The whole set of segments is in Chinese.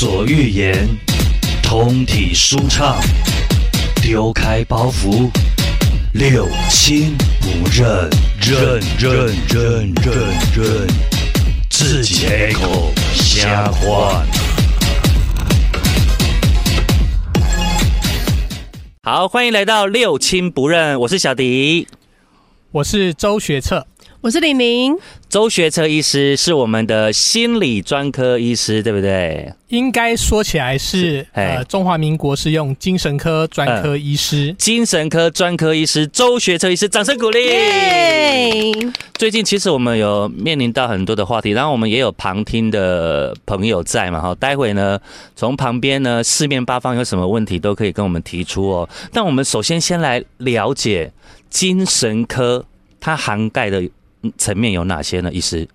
所欲言，通体舒畅，丢开包袱，六亲不认，认认认认认，自己开口瞎话。好，欢迎来到六亲不认，我是小迪。我是周学策，我是玲玲。周学车医师是我们的心理专科医师，对不对？应该说起来是呃，中华民国是用精神科专科医师，精神科专科医师周学车医师，掌声鼓励。最近其实我们有面临到很多的话题，然后我们也有旁听的朋友在嘛，哈，待会呢从旁边呢四面八方有什么问题都可以跟我们提出哦。但我们首先先来了解精神科它涵盖的。层面有哪些呢？医师，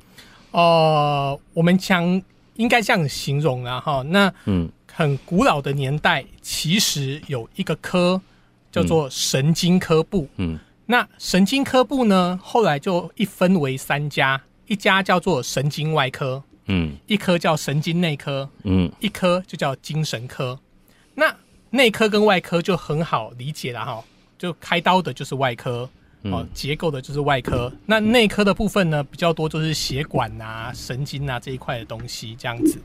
呃，我们讲应该这样形容了，哈，那嗯，很古老的年代，其实有一个科叫做神经科部，嗯，那神经科部呢，后来就一分为三家，一家叫做神经外科，嗯，一科叫神经内科，嗯，一科就叫精神科。那内科跟外科就很好理解了哈，就开刀的就是外科。哦，结构的就是外科，那内科的部分呢比较多，就是血管啊、神经啊这一块的东西这样子。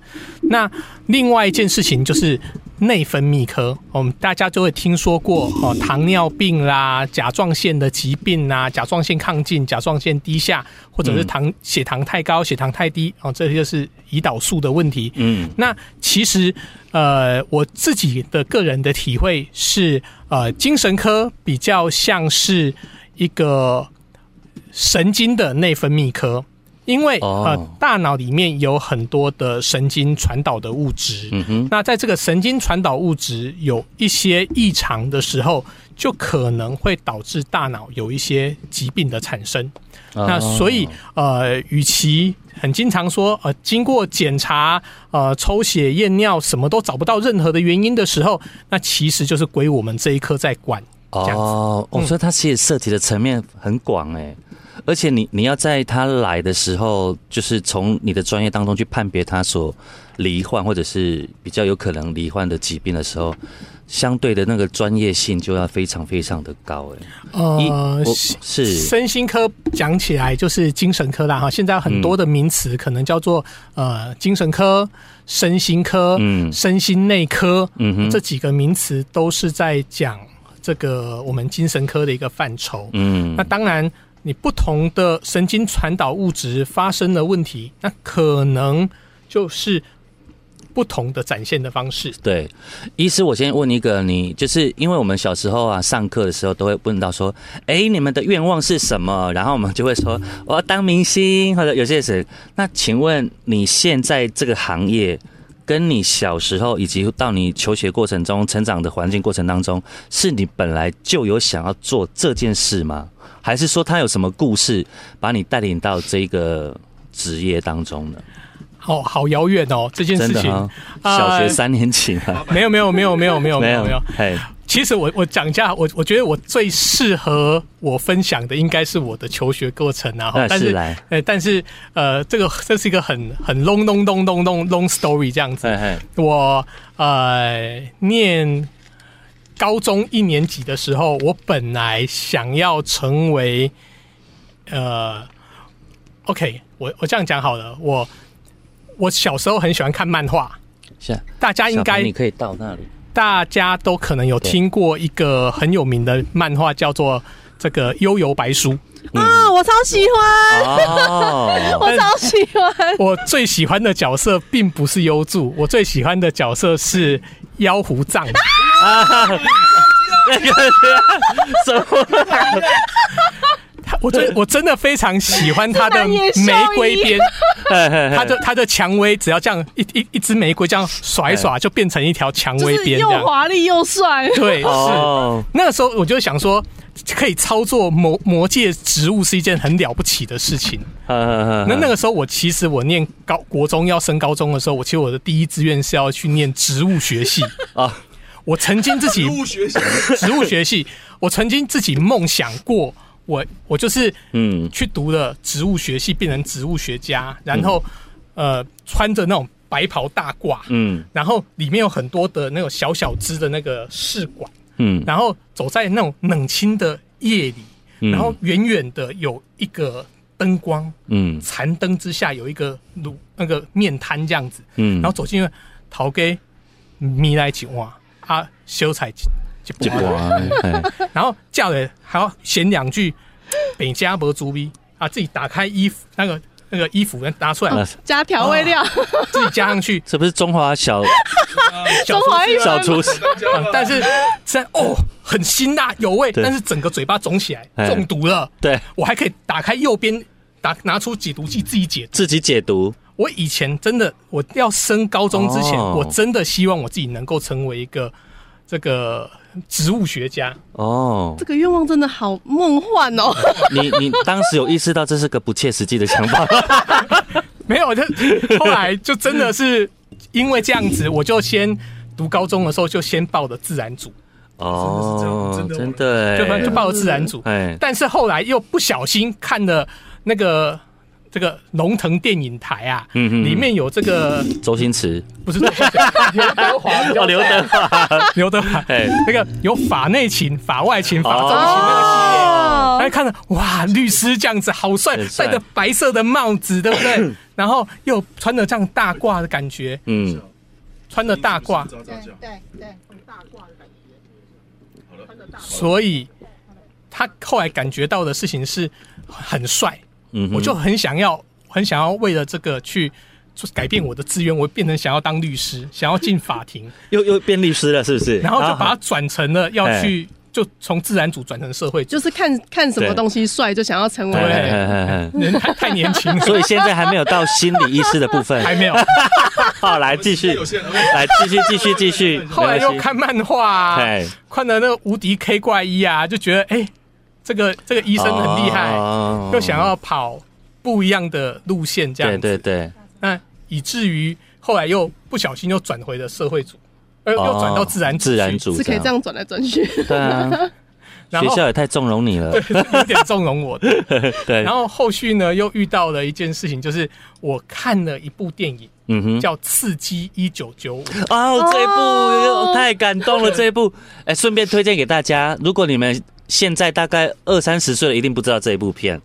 那另外一件事情就是内分泌科，我们大家就会听说过哦，糖尿病啦、甲状腺的疾病啊、甲状腺亢进、甲状腺低下，或者是糖血糖太高、血糖太低哦，这些就是胰岛素的问题。嗯，那其实呃，我自己的个人的体会是，呃，精神科比较像是。一个神经的内分泌科，因为呃，大脑里面有很多的神经传导的物质，那在这个神经传导物质有一些异常的时候，就可能会导致大脑有一些疾病的产生。那所以呃，与其很经常说呃，经过检查呃，抽血验尿什么都找不到任何的原因的时候，那其实就是归我们这一科在管。哦，我说他其实涉及的层面很广哎，而且你你要在他来的时候，就是从你的专业当中去判别他所罹患或者是比较有可能罹患的疾病的时候，相对的那个专业性就要非常非常的高哎。呃，是身心科讲起来就是精神科啦哈，现在很多的名词可能叫做呃精神科、身心科、嗯，身心内科，嗯哼，这几个名词都是在讲。这个我们精神科的一个范畴，嗯，那当然，你不同的神经传导物质发生了问题，那可能就是不同的展现的方式。对，医师，我先问一个，你就是因为我们小时候啊，上课的时候都会问到说，哎，你们的愿望是什么？然后我们就会说，我要当明星，或者有些是。那请问你现在这个行业？跟你小时候以及到你求学过程中成长的环境过程当中，是你本来就有想要做这件事吗？还是说他有什么故事把你带领到这个职业当中呢？哦，好遥远哦，这件事情，小学三年级啊，没有没有没有没有没有没有没有，嘿。其实我我讲一下，我我觉得我最适合我分享的应该是我的求学过程啊。但是，呃，但是呃，这个这是一个很很 long long long long long long story 这样子。我呃念高中一年级的时候，我本来想要成为呃，OK，我我这样讲好了。我我小时候很喜欢看漫画，是大家应该你可以到那里。大家都可能有听过一个很有名的漫画，叫做这个《悠游白书》啊，我超喜欢，我超喜欢。我最喜欢的角色并不是优助，我最喜欢的角色是妖狐藏。那个什么？我真我真的非常喜欢他的玫瑰边，他的他的蔷薇只要这样一一一支玫瑰这样甩耍，就变成一条蔷薇边，又华丽又帅。对，是那个时候我就想说，可以操作魔魔界植物是一件很了不起的事情。那那个时候我其实我念高国中要升高中的时候，我其实我的第一志愿是要去念植物学系啊。我曾经自己植物学系，植物学系，我曾经自己梦想过。我我就是嗯。去读了植物学系，变成植物学家，然后呃穿着那种白袍大褂，嗯，然后里面有很多的那种小小只的那个试管，嗯，然后走在那种冷清的夜里，然后远远的有一个灯光，嗯，残灯之下有一个卤那个面摊这样子，嗯，然后走进去，陶给米来几哇啊，修彩就不完，然后叫人还要闲两句，北家伯猪逼。啊，自己打开衣服那个。那个衣服拿出来，加调味料，自己加上去，这不是中华小 中华小厨师，但是在哦很辛辣有味，但是整个嘴巴肿起来，中毒了。对。我还可以打开右边，打拿出解毒剂自己解，自己解毒。我以前真的我要升高中之前，我真的希望我自己能够成为一个这个。植物学家哦，这个愿望真的好梦幻哦！你你当时有意识到这是个不切实际的想法？没有，就后来就真的是因为这样子，我就先读高中的时候就先报的自然组哦，真的真的，就就报了自然组。哎，但是后来又不小心看了那个。这个龙腾电影台啊，里面有这个周星驰，不是刘德华，叫刘德华，刘德华，哎，那个有法内情、法外情、法中情那个系列，哎，看着哇，律师这样子好帅，戴着白色的帽子，对不对？然后又穿着这样大褂的感觉，嗯，穿着大褂，对对对，大褂的感觉，所以他后来感觉到的事情是很帅。嗯，我就很想要，很想要为了这个去改变我的志愿，我变成想要当律师，想要进法庭，又又变律师了，是不是？然后就把它转成了要去，就从自然组转成社会，就是看看什么东西帅，就想要成为。人太太年轻，所以现在还没有到心理医师的部分，还没有。好，来继续，来继续继续继续。后来又看漫画，看了那个无敌 K 怪一啊，就觉得哎。这个这个医生很厉害，又想要跑不一样的路线，这样子，对对对。那以至于后来又不小心又转回了社会组，又又转到自然自然组，是可以这样转来转去。对啊，学校也太纵容你了，有点纵容我。对。然后后续呢，又遇到了一件事情，就是我看了一部电影，嗯哼，叫《刺激一九九五》。哦，这部太感动了，这一部。哎，顺便推荐给大家，如果你们。现在大概二三十岁了，一定不知道这一部片，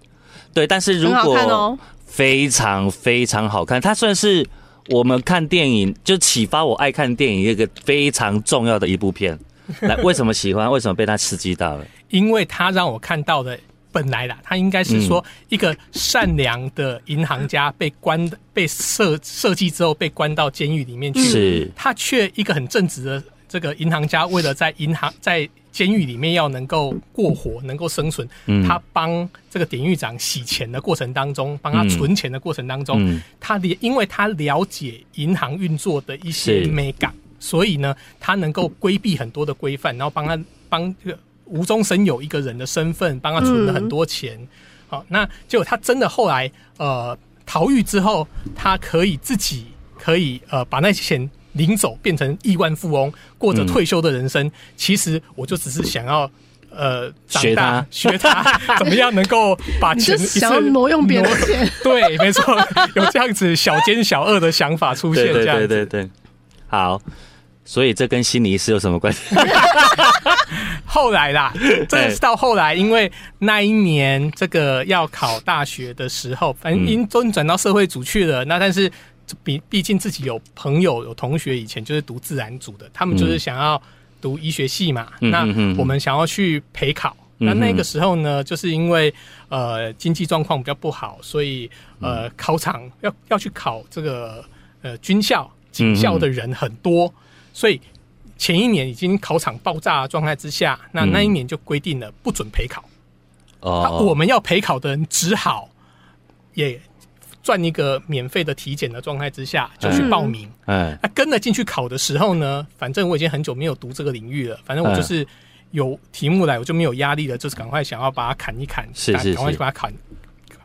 对。但是如果非常非常好看，它算是我们看电影就启发我爱看电影一个非常重要的一部片。来，为什么喜欢？为什么被它刺激到了？因为它让我看到的本来啦，他应该是说一个善良的银行家被关被设设计之后被关到监狱里面去，是他却一个很正直的这个银行家，为了在银行在。监狱里面要能够过活，能够生存，他帮这个典狱长洗钱的过程当中，帮他存钱的过程当中，他的，因为他了解银行运作的一些美感，所以呢，他能够规避很多的规范，然后帮他帮这个无中生有一个人的身份，帮他存了很多钱。好，那结果他真的后来呃逃狱之后，他可以自己可以呃把那些钱。领走变成亿万富翁，过着退休的人生。其实我就只是想要，呃，学他学他 怎么样能够把钱想要挪用别人的钱。对，没错，有这样子小奸小恶的想法出现。对对对对，好。所以这跟心理医师有什么关系？后来啦，这是到后来，因为那一年这个要考大学的时候，反正因都转到社会组去了。那但是。毕毕竟自己有朋友有同学以前就是读自然组的，他们就是想要读医学系嘛。那我们想要去陪考，那那个时候呢，就是因为呃经济状况比较不好，所以呃考场要要去考这个呃军校警校的人很多，所以前一年已经考场爆炸状态之下，那那一年就规定了不准陪考。哦，我们要陪考的人只好也。赚一个免费的体检的状态之下，就去报名。嗯，那跟了进去考的时候呢，反正我已经很久没有读这个领域了。反正我就是有题目来，我就没有压力了，就是赶快想要把它砍一砍，是是赶快去把它砍，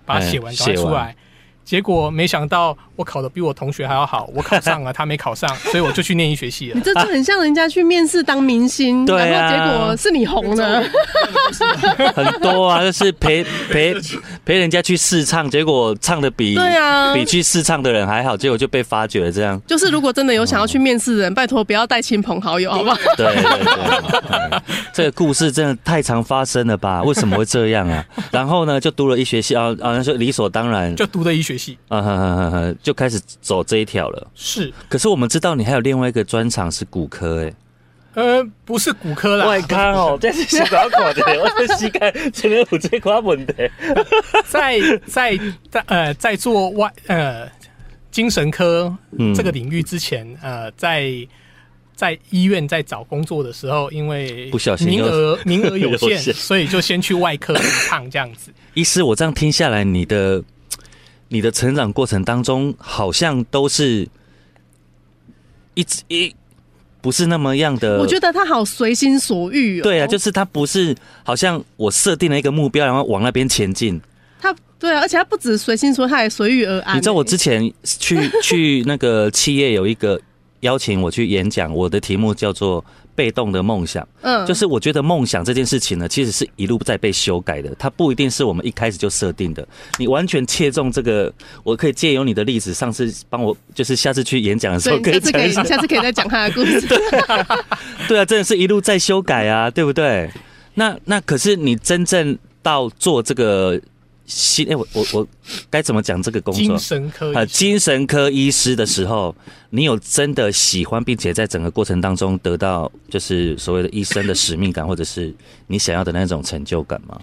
把它写完，赶快出来。结果没想到我考的比我同学还要好，我考上了，他没考上，所以我就去念医学系了。你这就很像人家去面试当明星，对啊然后结果是你红了。很多啊，就是陪陪陪人家去试唱，结果唱的比对啊比去试唱的人还好，结果就被发掘了，这样。就是如果真的有想要去面试的人，拜托不要带亲朋好友，好不好？对对这个故事真的太常发生了吧？为什么会这样啊？然后呢，就读了医学系啊，啊，就理所当然，就读的医学系啊哈哈哈哈，就开始走这一条了。是，可是我们知道你还有另外一个专长是骨科，哎，呃，不是骨科啦，外科哦，这是小搞看的，我的膝盖前面有这块问题。在在在呃在做外呃精神科嗯这个领域之前，呃，在在医院在找工作的时候，因为不小心名又额名额有限 所以就先去外科一趟这样子。医师，我这样听下来，你的你的成长过程当中，好像都是一直一不是那么样的。我觉得他好随心所欲哦。对啊，就是他不是好像我设定了一个目标，然后往那边前进。他对啊，而且他不止随心所欲，他还随遇而安。你知道我之前去 去那个企业有一个邀请我去演讲，我的题目叫做“被动的梦想”。嗯就是我觉得梦想这件事情呢，其实是一路在被修改的，它不一定是我们一开始就设定的。你完全切中这个，我可以借由你的例子，上次帮我就是下次去演讲的时候可以，讲一下。下次可以再讲他的故事。对啊，真的是一路在修改啊，对不对？那那可是你真正到做这个新，哎、我我我该怎么讲这个工作精？神科啊呃，精神科医师的时候，你有真的喜欢，并且在整个过程当中得到就是所谓的医生的使命感，或者是你想要的那种成就感吗？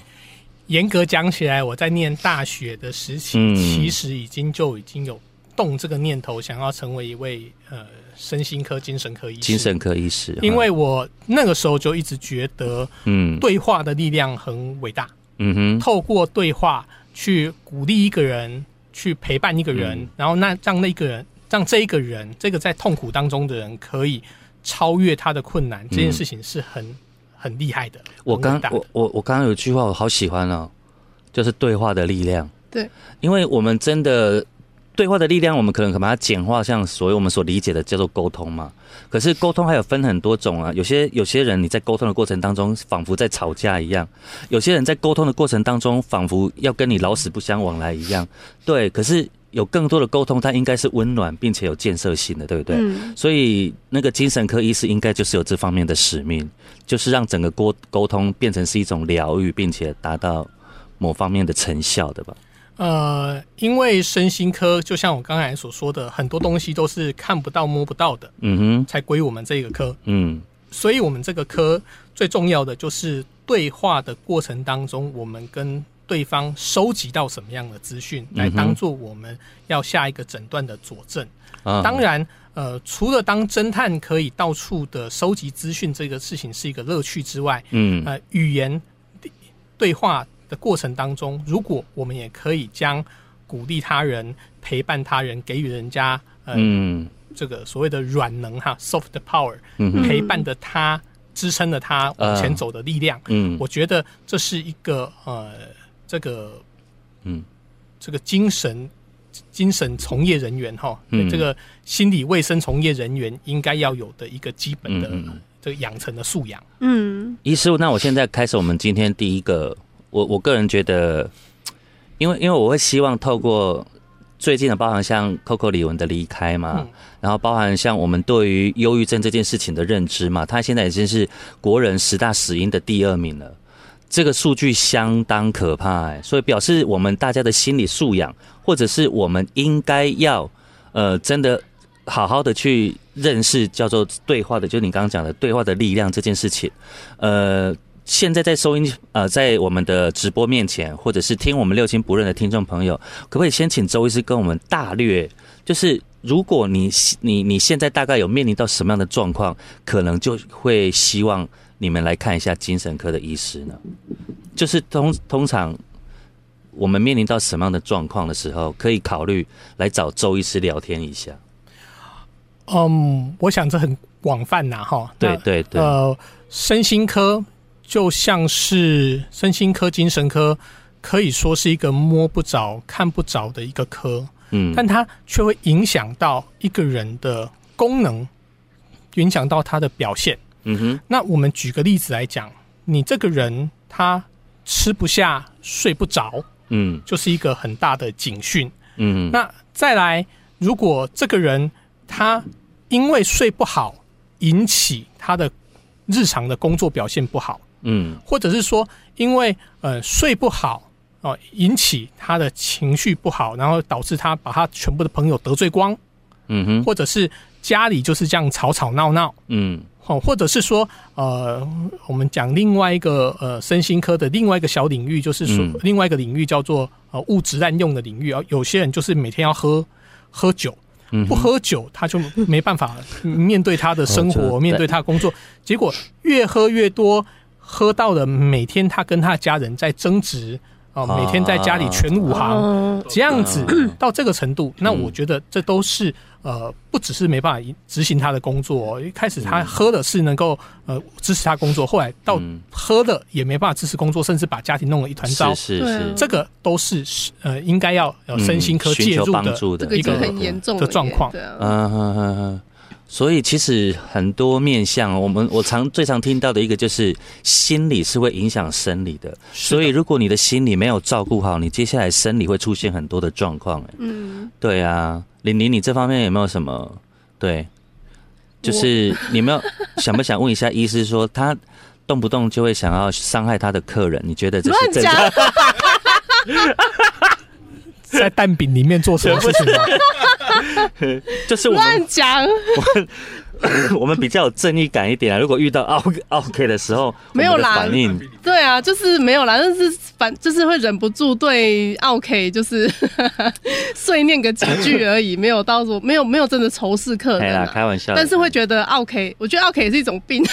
严格讲起来，我在念大学的时期，嗯其实已经就已经有动这个念头，想要成为一位呃身心科、精神科医师。精神科医师，因为我那个时候就一直觉得嗯对话的力量很伟大，嗯哼透过对话去鼓励一个人，去陪伴一个人，嗯然后那让那个人，让这一个人，这个在痛苦当中的人，可以超越他的困难，这件事情是很很厉害的。嗯我刚很伟大的我我我刚刚有句话我好喜欢哦，就是对话的力量。对，因为我们真的对话的力量，我们可能可把它简化，像所有我们所理解的叫做沟通嘛。可是沟通还有分很多种啊，有些有些人你在沟通的过程当中，仿佛在吵架一样；有些人在沟通的过程当中，仿佛要跟你老死不相往来一样。对，可是有更多的沟通，它应该是温暖并且有建设性的，对不对？嗯，所以那个精神科医师应该就是有这方面的使命，就是让整个沟沟通变成是一种疗愈，并且达到某方面的成效的吧。呃，因为身心科就像我刚才所说的，很多东西都是看不到、摸不到的，嗯哼，才归我们这个科。嗯。所以，我们这个科最重要的就是对话的过程当中，我们跟对方收集到什么样的资讯，来当做我们要下一个诊断的佐证。啊。当然，呃，除了当侦探可以到处的收集资讯这个事情是一个乐趣之外，嗯。呃，语言对话的过程当中，如果我们也可以将鼓励他人、陪伴他人、给予人家呃、嗯。这个所谓的软能哈 （soft power），嗯陪伴着他、支撑着他往前走的力量，嗯。我觉得这是一个呃，这个嗯。这个精神精神从业人员哈，嗯。这个心理卫生从业人员应该要有的一个基本的这个养成的素养。嗯，医师，那我现在开始我们今天第一个，我我个人觉得，因为因为我会希望透过最近的，包含像 Coco 李玟的离开嘛，嗯然后包含像我们对于忧郁症这件事情的认知嘛，他现在已经是国人十大死因的第二名了。这个数据相当可怕、欸，所以表示我们大家的心理素养，或者是我们应该要呃真的好好的去认识叫做对话的，就你刚刚讲的对话的力量这件事情。呃，现在在收音呃在我们的直播面前，或者是听我们六亲不认的听众朋友，可不可以先请周医师跟我们大略，就是如果你你你现在大概有面临到什么样的状况，可能就会希望你们来看一下精神科的医师呢？就是通通常我们面临到什么样的状况的时候，可以考虑来找周医师聊天一下。嗯，我想这很广泛呐，哈。那对对对，呃，身心科就像是身心科、精神科，可以说是一个摸不着、看不着的一个科。嗯，但它却会影响到一个人的功能，影响到他的表现。嗯哼，那我们举个例子来讲，你这个人他吃不下、睡不着，嗯，就是一个很大的警讯。嗯，那再来，如果这个人他因为睡不好引起他的日常的工作表现不好，嗯，或者是说因为呃睡不好哦引起他的情绪不好，然后导致他把他全部的朋友得罪光，嗯哼，或者是家里就是这样吵吵闹闹，嗯。哦，或者是说，呃，我们讲另外一个呃，身心科的另外一个小领域，就是说另外一个领域叫做呃物质滥用的领域啊。有些人就是每天要喝喝酒，不喝酒他就没办法 面对他的生活，面对他工作。结果越喝越多，喝到了每天他跟他家人在争执。哦，每天在家里全武行这样子 到这个程度，那我觉得这都是呃，不只是没办法执行他的工作。一开始他喝的是能够呃支持他工作，后来到喝的也没办法支持工作，甚至把家庭弄了一团糟。是是，这个都是呃应该要身心科介入的一个很严重的状况。嗯嗯嗯嗯。所以其实很多面向，我们我常最常听到的一个就是心理是会影响生理的。所以如果你的心理没有照顾好，你接下来生理会出现很多的状况。嗯，对啊，玲玲，你这方面有没有什么？对，就是你没有想不想问一下医师，说他动不动就会想要伤害他的客人？你觉得这是正常？在蛋饼里面做什么事情？就是乱讲。我们比较有正义感一点啊。如果遇到 O OK 的时候，没有反应。对啊，就是没有啦，但是反就是会忍不住对 OK 就是 碎念个几句而已，没有到说没有没有真的仇视客人。开玩笑。但是会觉得 OK，我觉得 OK 也是一种病。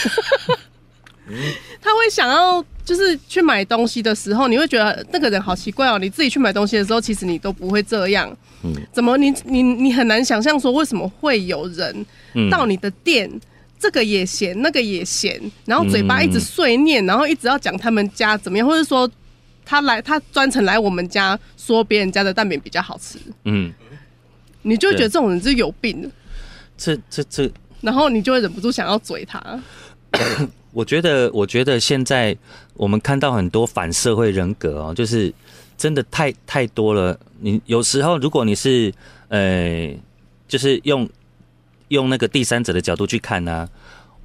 他会想要。就是去买东西的时候，你会觉得那个人好奇怪哦。你自己去买东西的时候，其实你都不会这样。嗯，怎么你你你很难想象说为什么会有人到你的店，这个也嫌那个也嫌，然后嘴巴一直碎念，然后一直要讲他们家怎么样，或者说他来他专程来我们家说别人家的蛋饼比较好吃。嗯，你就会觉得这种人是有病。这这这，然后你就会忍不住想要嘴他。我觉得，我觉得现在我们看到很多反社会人格哦，就是真的太太多了。你有时候如果你是呃，就是用用那个第三者的角度去看呢，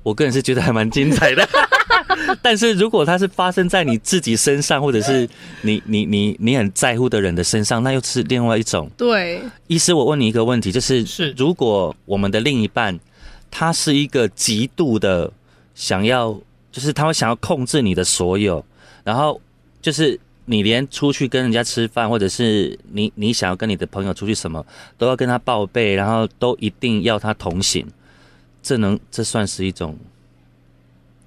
我个人是觉得还蛮精彩的。但是如果它是发生在你自己身上，或者是你你你你很在乎的人的身上，那又是另外一种。对，医师，我问你一个问题，就是是如果我们的另一半他是一个极度的。想要就是他会想要控制你的所有，然后就是你连出去跟人家吃饭，或者是你你想要跟你的朋友出去什么，都要跟他报备，然后都一定要他同行，这能这算是一种，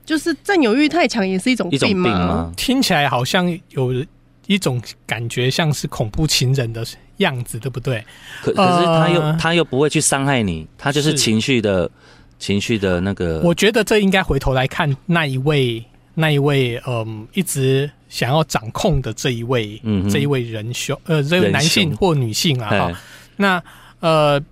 就是占有欲太强也是一种一种病吗？听起来好像有一种感觉像是恐怖情人的样子，对不对？可可是他又他又不会去伤害你，他就是情绪的。情绪的那个，我觉得这应该回头来看那一位，那一位，嗯，一直想要掌控的这一位，嗯，这一位人兄，呃，这位男性或女性啊，哈，那呃，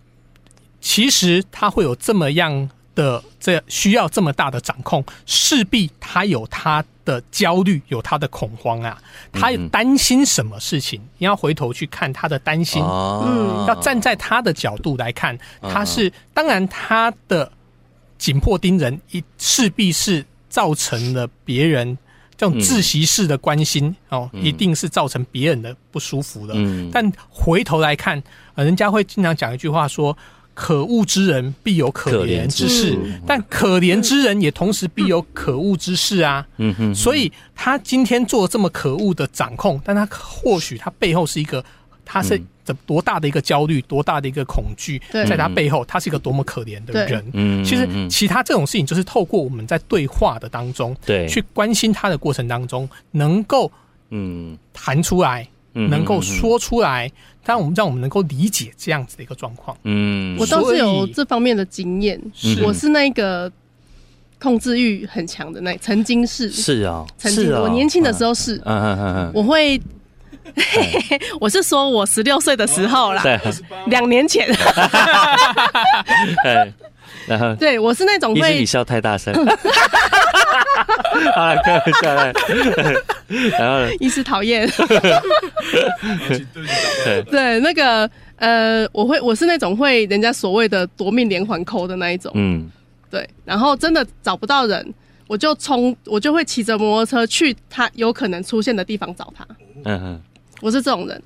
其实他会有这么样的这需要这么大的掌控，势必他有他的焦虑，有他的恐慌啊，他担心什么事情？你要回头去看他的担心，嗯，要站在他的角度来看，他是当然他的。紧迫盯人，一势必是造成了别人这种窒息式的关心哦，一定是造成别人的不舒服的。但回头来看，人家会经常讲一句话说：“可恶之人必有可怜之事，但可怜之人也同时必有可恶之事啊。”嗯哼，所以他今天做这么可恶的掌控，但他或许他背后是一个，他是怎。多大的一个焦虑，多大的一个恐惧，在他背后，他是一个多么可怜的人。嗯，其实其他这种事情，就是透过我们在对话的当中，对，去关心他的过程当中，能够嗯。谈出来，能够说出来，让我们让我们能够理解这样子的一个状况。嗯，我倒是有这方面的经验，我是那个控制欲很强的那，曾经是。是啊，曾经我年轻的时候是，嗯嗯嗯嗯，我会。我是说我十六岁的时候啦，对，两年前。对，然后对我是那种会你笑太大声，好了，开玩笑的。然后呢？一时讨厌，对，对那个呃，我会我是那种会人家所谓的夺命连环扣的那一种，嗯。对，然后真的找不到人，我就冲，我就会骑着摩托车去他有可能出现的地方找他，嗯嗯我是这种人。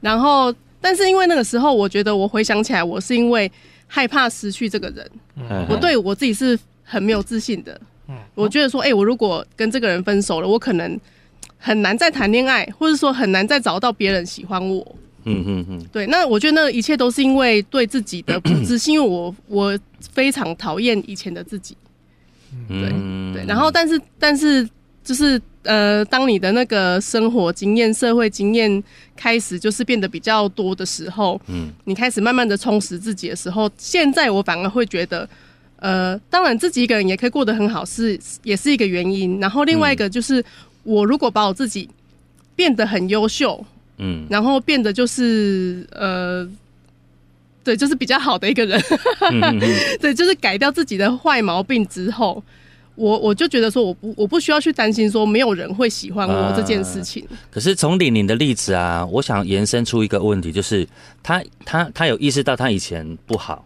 然后，但是因为那个时候，我觉得我回想起来，我是因为害怕失去这个人，嗯，我对我自己是很没有自信的。我觉得说，哎、我如果跟这个人分手了，我可能很难再谈恋爱，或者说很难再找到别人喜欢我。嗯嗯嗯对，那我觉得那一切都是因为对自己的不自信，因为我我非常讨厌以前的自己。嗯，对，然后但是但是就是呃，当你的那个生活经验、社会经验开始就是变得比较多的时候，嗯嗯，你开始慢慢的充实自己的时候，现在我反而会觉得。呃，当然自己一个人也可以过得很好，是也是一个原因。然后另外一个就是，我如果把我自己变得很优秀，嗯然后变得就是呃，对，就是比较好的一个人，嗯嗯嗯 对，就是改掉自己的坏毛病之后，我我就觉得说，我不我不需要去担心说没有人会喜欢我这件事情。可是从李宁的例子啊，我想延伸出一个问题，就是他他他有意识到他以前不好，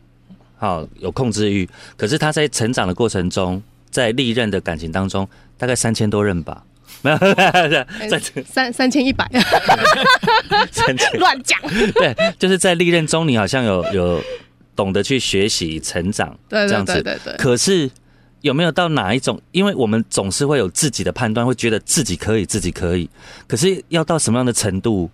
好有控制欲，可是他在成长的过程中，在历任的感情当中，大概三千多任吧，没有三三千一百，三千。乱讲。对，就是在历任中，你好像有有懂得去学习成长，对对这样子。对对对，可是有没有到哪一种？因为我们总是会有自己的判断，会觉得自己可以，自己可以。可是要到什么样的程度，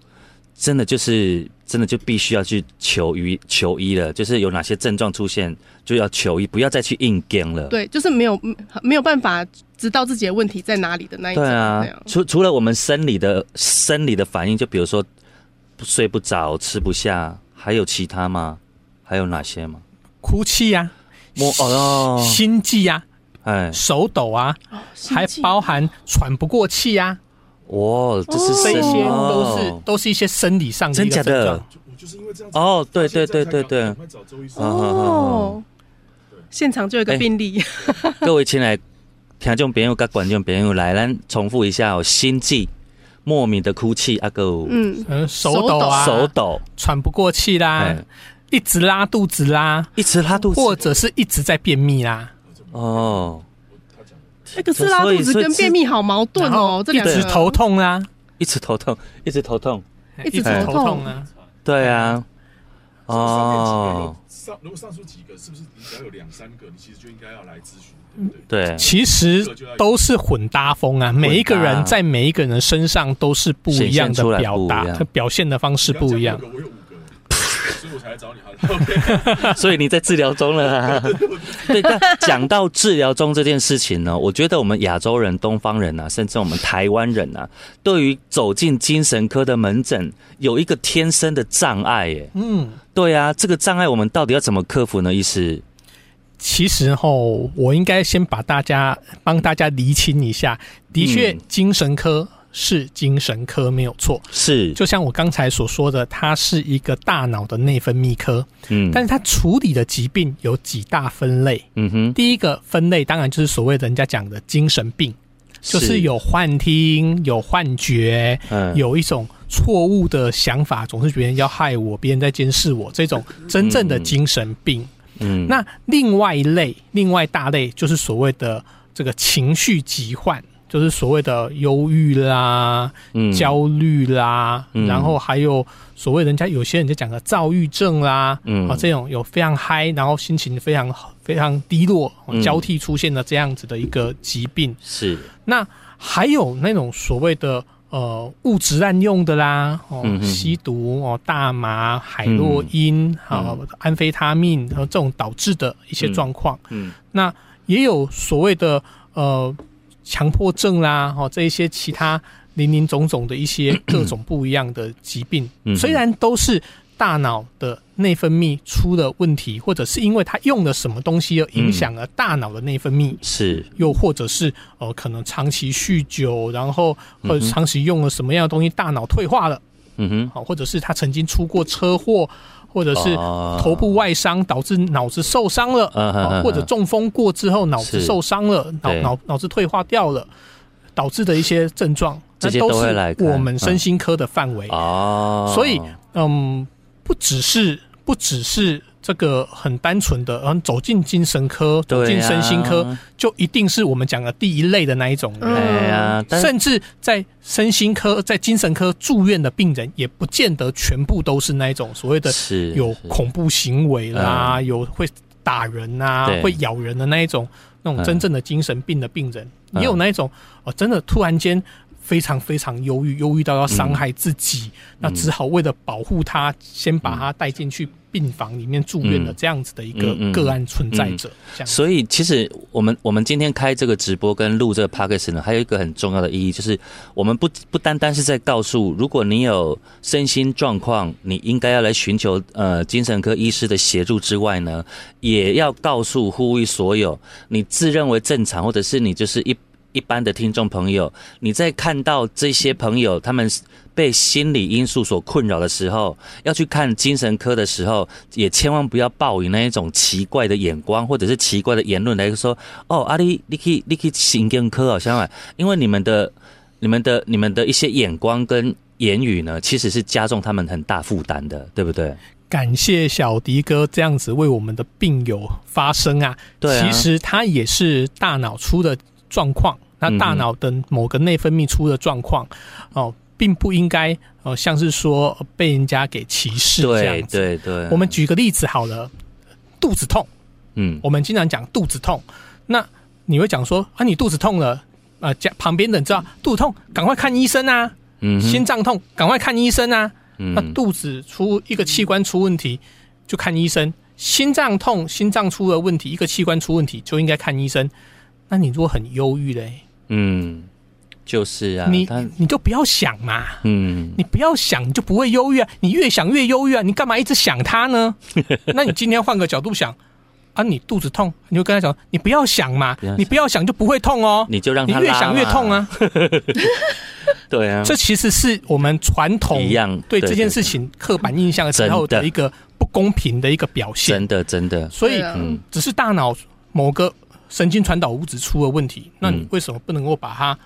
真的就是真的就必须要去求医求医了。就是有哪些症状出现，就要求医，不要再去硬跟了。对，就是没有没有办法知道自己的问题在哪里的那一种。对啊，除除了我们生理的生理的反应，就比如说睡不着、吃不下，还有其他吗？还有哪些吗？哭泣呀、摸哦，心悸呀、哎，手抖啊，还包含喘不过气呀、哇，这是这些都是哦都是一些生理上的真假的？一个症状。我就是因为这样哦，对对对对对。赶，快找周医师。哦哦，现场就有一个哎病例，各位亲爱的听众朋友跟观众朋友，来，咱重复一下哦，心悸、莫名的哭泣，阿哥，嗯，嗯，手抖啊，手抖，喘不过气啦哎，一直拉肚子啦，一直拉肚子，或者是一直在便秘啦，哦，那个是拉肚子跟便秘好矛盾哦，这一两个。直头痛啊，一直头痛，一直头痛，一直直头头痛痛啊，对啊，哦哦，，上如果上述几个，是不是你只要有两三个，你其实就应该要来咨询，对不对？对，其实都是混搭风啊，每一个人在每一个人身上都是不一样的表达表现的方式不一样所以我才来找你。好 所以你在治疗中了啊。对，但讲到治疗中这件事情呢，我觉得我们亚洲人、东方人啊，甚至我们台湾人啊，对于走进精神科的门诊有一个天生的障碍，耶。嗯，对啊，这个障碍我们到底要怎么克服呢？医师，其实吼，我应该先把大家帮大家厘清一下，的确嗯，精神科是精神科没有错，是，就像我刚才所说的，它是一个大脑的内分泌科，嗯。但是它处理的疾病有几大分类。嗯哼，第一个分类当然就是所谓人家讲的精神病，就是有幻听、有幻觉，嗯。有一种错误的想法，总是别人要害我，别人在监视我，这种真正的精神病。嗯。那另外一类，另外大类就是所谓的这个情绪疾患，就是所谓的忧郁啦、嗯。焦虑啦，嗯。然后还有所谓人家有些人就讲的躁郁症啦，嗯。啊，这种有非常嗨，然后心情非常非常低落，嗯。交替出现的这样子的一个疾病。是。那还有那种所谓的呃物质滥用的啦，哦，嗯吸毒哦，大麻、海洛因、啊、安非他命，然后这种导致的一些状况。嗯。那也有所谓的呃强迫症啦，哦，这一些其他林林总总的一些各种不一样的疾病，嗯。虽然都是大脑的内分泌出了问题，或者是因为它用了什么东西而影响了大脑的内分泌，是。又或者是呃可能长期酗酒，然后或者长期用了什么样的东西，大脑退化了，嗯哼，好，或者是他曾经出过车祸，或者是头部外伤导致脑子受伤了，或者中风过之后脑子受伤了，脑脑脑子退化掉了，导致的一些症状，这些都是我们身心科的范围哦。所以，嗯，不只是不只是。这个很单纯的，嗯，走进精神科，走进身心科，就一定是我们讲的第一类的那一种人。甚至在身心科、在精神科住院的病人，也不见得全部都是那一种所谓的有恐怖行为啦，有会打人啊、会咬人的那一种那种真正的精神病的病人，也有那一种哦，真的突然间非常非常忧郁，忧郁到要伤害自己，那只好为了保护他，先把他带进去。病房里面住院的这样子的一个个案存在者，所以其实我们我们今天开这个直播跟录这个 podcast 呢，还有一个很重要的意义，就是我们不不单单是在告诉，如果你有身心状况，你应该要来寻求呃精神科医师的协助之外呢，也要告诉呼吁所有你自认为正常，或者是你就是一一般的听众朋友，你在看到这些朋友他们。被心理因素所困扰的时候，要去看精神科的时候，也千万不要抱以那一种奇怪的眼光或者是奇怪的言论来说：“哦，阿丽，你可以，你可以心肝科好像啊。”因为你们的、你们的、你们的一些眼光跟言语呢，其实是加重他们很大负担的，对不对？感谢小迪哥这样子为我们的病友发声啊！对，其实他也是大脑出的状况，那大脑的某个内分泌出的状况哦。并不应该，呃，像是说被人家给歧视这样子。对对对。我们举个例子好了，肚子痛，嗯，我们经常讲肚子痛，那你会讲说啊，你肚子痛了，啊，家旁边的人知道肚子痛，赶快看医生啊。嗯。心脏痛，赶快看医生啊。嗯。那肚子出一个器官出问题，就看医生；心脏痛，心脏出了问题，一个器官出问题，就应该看医生。那你如果很忧郁嘞，嗯。就是啊，你你就不要想嘛，嗯，你不要想，你就不会忧郁啊。你越想越忧郁啊，你干嘛一直想他呢？那你今天换个角度想啊，你肚子痛，你就跟他讲，你不要想嘛，你不要想就不会痛哦。你就让他越想越痛啊。对啊，这其实是我们传统一样对这件事情刻板印象时候的一个不公平的一个表现。真的真的，所以只是大脑某个神经传导物质出了问题，那你为什么不能够把它？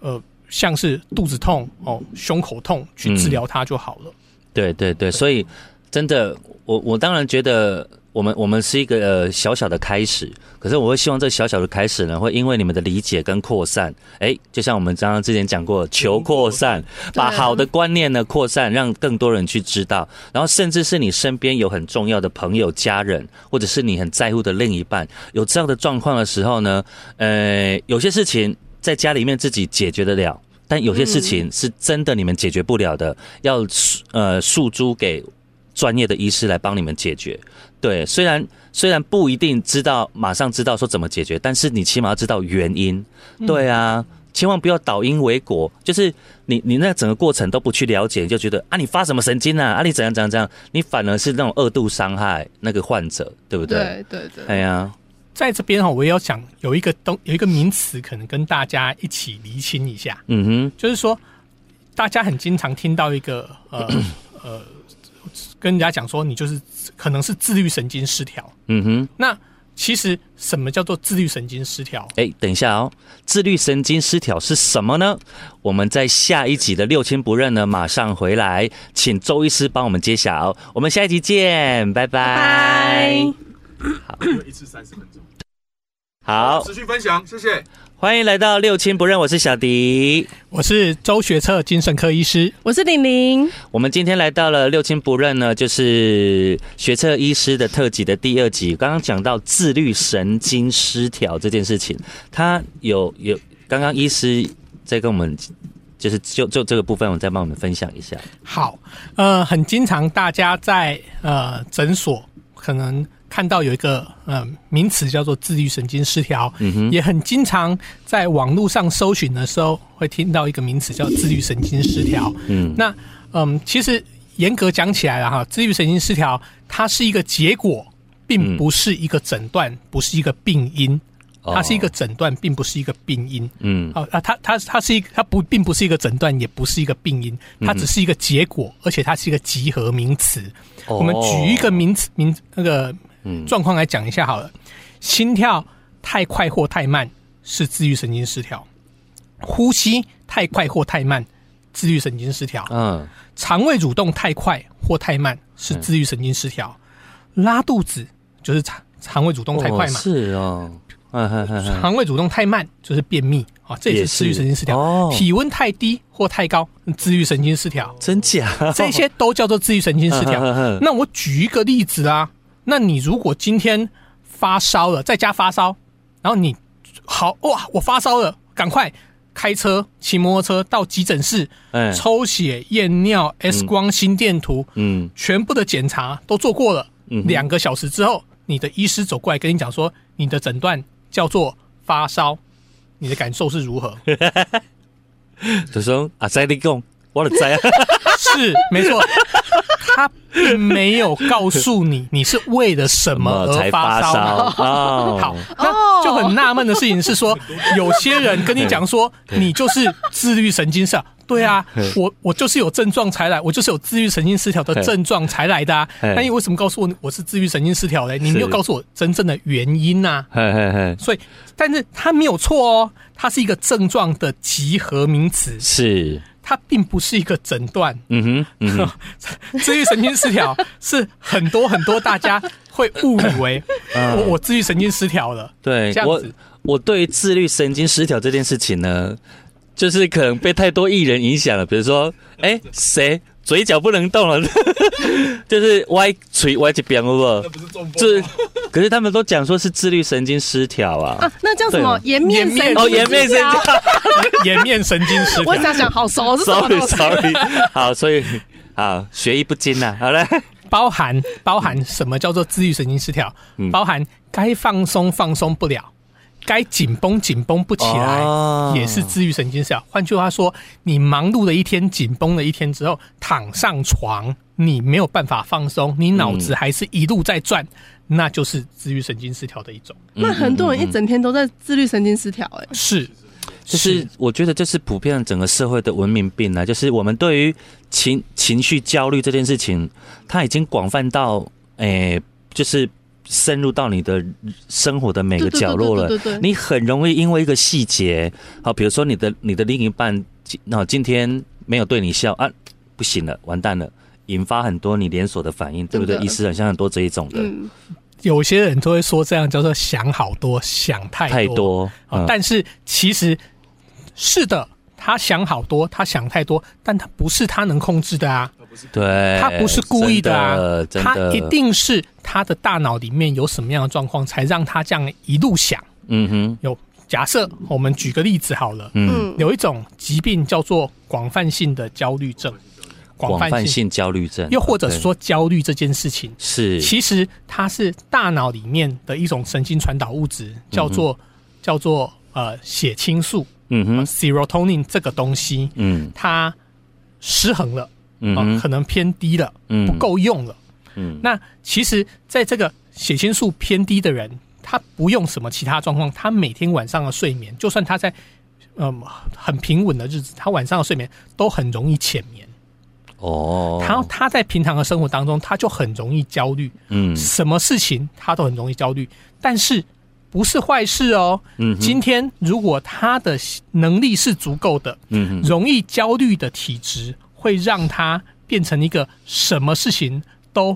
呃，像是肚子痛哦，胸口痛去治疗它就好了。对对对，所以真的，我我当然觉得我们我们是一个小小的开始，可是我会希望这小小的开始呢，会因为你们的理解跟扩散，哎，就像我们刚刚之前讲过，求扩散，把好的观念呢扩散，让更多人去知道，然后甚至是你身边有很重要的朋友、家人，或者是你很在乎的另一半，有这样的状况的时候呢，呃，有些事情。在家里面自己解决得了，但有些事情是真的你们解决不了的，要呃诉诸给专业的医师来帮你们解决。对，虽然虽然不一定知道马上知道说怎么解决，但是你起码要知道原因。对啊，千万不要倒因为果，就是你你那整个过程都不去了解，就觉得啊你发什么神经啊啊你怎样怎样怎样，你反而是那种二度伤害那个患者，对不对？对对对。哎呀。在这边哈，我也要想有一个东有一个名词，可能跟大家一起厘清一下。嗯哼，就是说，大家很经常听到一个呃呃，跟人家讲说你就是可能是自律神经失调。嗯哼，那其实什么叫做自律神经失调？哎，等一下哦，自律神经失调是什么呢？我们在下一集的六亲不认呢，马上回来，请周医师帮我们揭晓。我们下一集见，拜拜。好，一次三十分钟。好，持续分享，谢谢。欢迎来到六亲不认，我是小迪，我是周学策精神科医师，我是玲玲。我们今天来到了六亲不认呢，就是学策医师的特辑的第二集。刚刚讲到自律神经失调这件事情，他有有刚刚医师在跟我们，就是就就这个部分，我再帮我们分享一下。好，呃，很经常大家在呃诊所可能。看到有一个呃名词叫做自律神经失调，也很经常在网络上搜寻的时候会听到一个名词叫自律神经失调。嗯，那嗯，其实严格讲起来了哈，自律神经失调它是一个结果，并不是一个诊断，不是一个病因。它是一个诊断，并不是一个病因。嗯，哦啊，它它它是一个，它不并不是一个诊断，也不是一个病因，它只是一个结果，而且它是一个集合名词。哦我们举一个名词名那个状况来讲一下好了，心跳太快或太慢是自律神经失调，呼吸太快或太慢自律神经失调，嗯，肠胃蠕动太快或太慢是自律神经失调，拉肚子就是肠肠胃蠕动太快嘛。哦，是哦，肠胃蠕动太慢就是便秘啊，这也也是。自律神经失调。哦。体温太低或太高，自律神经失调，真假？这些都叫做自律神经失调。那我举一个例子啊，那你如果今天发烧了，在家发烧，然后你好哇，我发烧了，赶快开车、骑摩托车到急诊室，哎，抽血、验尿、X 光、心电图，嗯全部的检查都做过了。两个小时之后，你的医师走过来跟你讲说，你的诊断叫做发烧，你的感受是如何？就说啊，在你讲，我的灾，是没错，他并没有告诉你 你是为了什么而发发烧。好，那就很纳闷的事情是说，有些人跟你讲说你就是自律神经失调，对啊，我我就是有症状才来，我就是有自律神经失调的症状才来的啊。嘿那你为什么告诉我我是自律神经失调嘞？你没有告诉我真正的原因呐、嘿嘿嘿，所以，但是他没有错哦，它是一个症状的集合名词，是，它并不是一个诊断。嗯哼，嗯哼，自律神经失调是很多很多大家会误以为 嗯。我我自律神经失调了，对我这样子，我对于自律神经失调这件事情呢，就是可能被太多艺人影响了，比如说，哎，谁嘴角不能动了，就是歪嘴歪一边，好不好那？不是？可是他们都讲说是自律神经失调啊啊。，那叫什么对颜面神经哦，颜面神失调经颜面神经失调。我想想，好熟，是什么 Sorry Sorry，好，所以好学艺不精呐，好嘞，包含包含什么叫做自律神经失调？嗯包含该放松放松不了，该紧绷紧绷不起来，哦也是治愈神经失调。换句话说，你忙碌了一天，紧绷了一天之后，躺上床，你没有办法放松，你脑子还是一路在转，那就是自律神经失调的一种。那很多人一整天都在自律神经失调，哎，是，就是我觉得这是普遍整个社会的文明病啊，就是我们对于情情绪焦虑这件事情，它已经广泛到诶、就是深入到你的生活的每个角落了。你很容易因为一个细节，好，比如说你的你的另一半，今那今天没有对你笑啊，不行了，完蛋了。引发很多你连锁的反应，对不对？真的医师很像很多这一种的，嗯，有些人都会说这样叫做想好多，想太多。太多，但是其实是的，他想好多，他想太多，但他不是他能控制的啊，对，他不是故意的啊，他一定是他的大脑里面有什么样的状况，才让他这样一路想。嗯哼，有假设，我们举个例子好了，嗯，嗯，有一种疾病叫做广泛性的焦虑症，广泛性焦虑症，又或者对说焦虑这件事情，是。其实它是大脑里面的一种神经传导物质，叫做、叫做呃血清素嗯哼，（serotonin） 这个东西，嗯。它失衡了，啊、嗯哼，可能偏低了，嗯不，够用了。嗯，那其实，在这个血清素偏低的人，他不用什么其他状况，他每天晚上的睡眠，就算他在嗯很平稳的日子，他晚上的睡眠都很容易浅眠。哦，他他在平常的生活当中，他就很容易焦虑，嗯什么事情他都很容易焦虑，但是不是坏事哦。嗯今天如果他的能力是足够的，嗯，容易焦虑的体质会让他变成一个什么事情都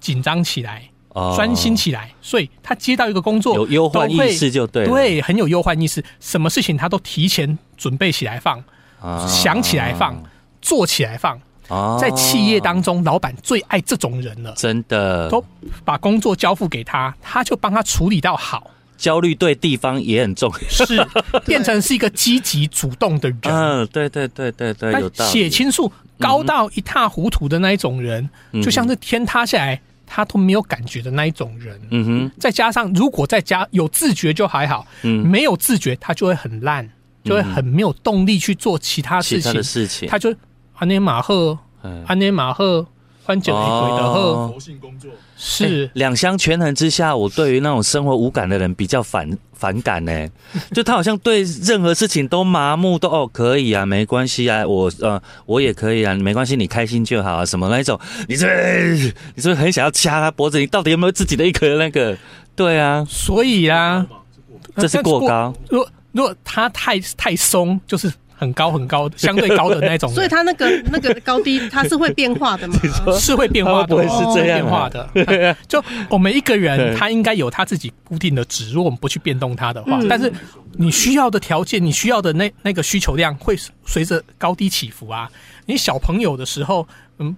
紧张起来、哦。专心起来，所以他接到一个工作有忧患意识就对，对，很有忧患意识，什么事情他都提前准备起来放，啊。想起来放，做起来放。啊在企业当中，老板最爱这种人了，真的。都把工作交付给他，他就帮他处理到好，焦虑对地方也很重要。是 变成是一个积极主动的人。嗯，对对对对对，有道但理。血清素高到一塌糊涂的那一种人，嗯就像是天塌下来他都没有感觉的那一种人。嗯哼，再加上如果在家有自觉就还好，嗯，没有自觉他就会很烂，就会很没有动力去做其他事情其他的。事情，他就安尼马赫，嗯安尼马赫换减回归的哦后佛性工作，是两相权衡之下，我对于那种生活无感的人比较反反感呢。就他好像对任何事情都麻木，都哦可以啊，没关系啊，我呃我也可以啊，没关系，你开心就好啊，什么那一种，你这你是不是很想要掐他脖子？你到底有没有自己的一颗那个？对啊，所以啊，嘛，这是过高。如果如果他太太松，就是很高很高的，相对高的那种，所以它那个那个高低它是会变化的嘛？是会变化不会是这样啊变化的。就我们一个人，他应该有他自己固定的值，如果我们不去变动它的话，嗯但是你需要的条件，你需要的那那个需求量会随着高低起伏啊。你小朋友的时候，嗯。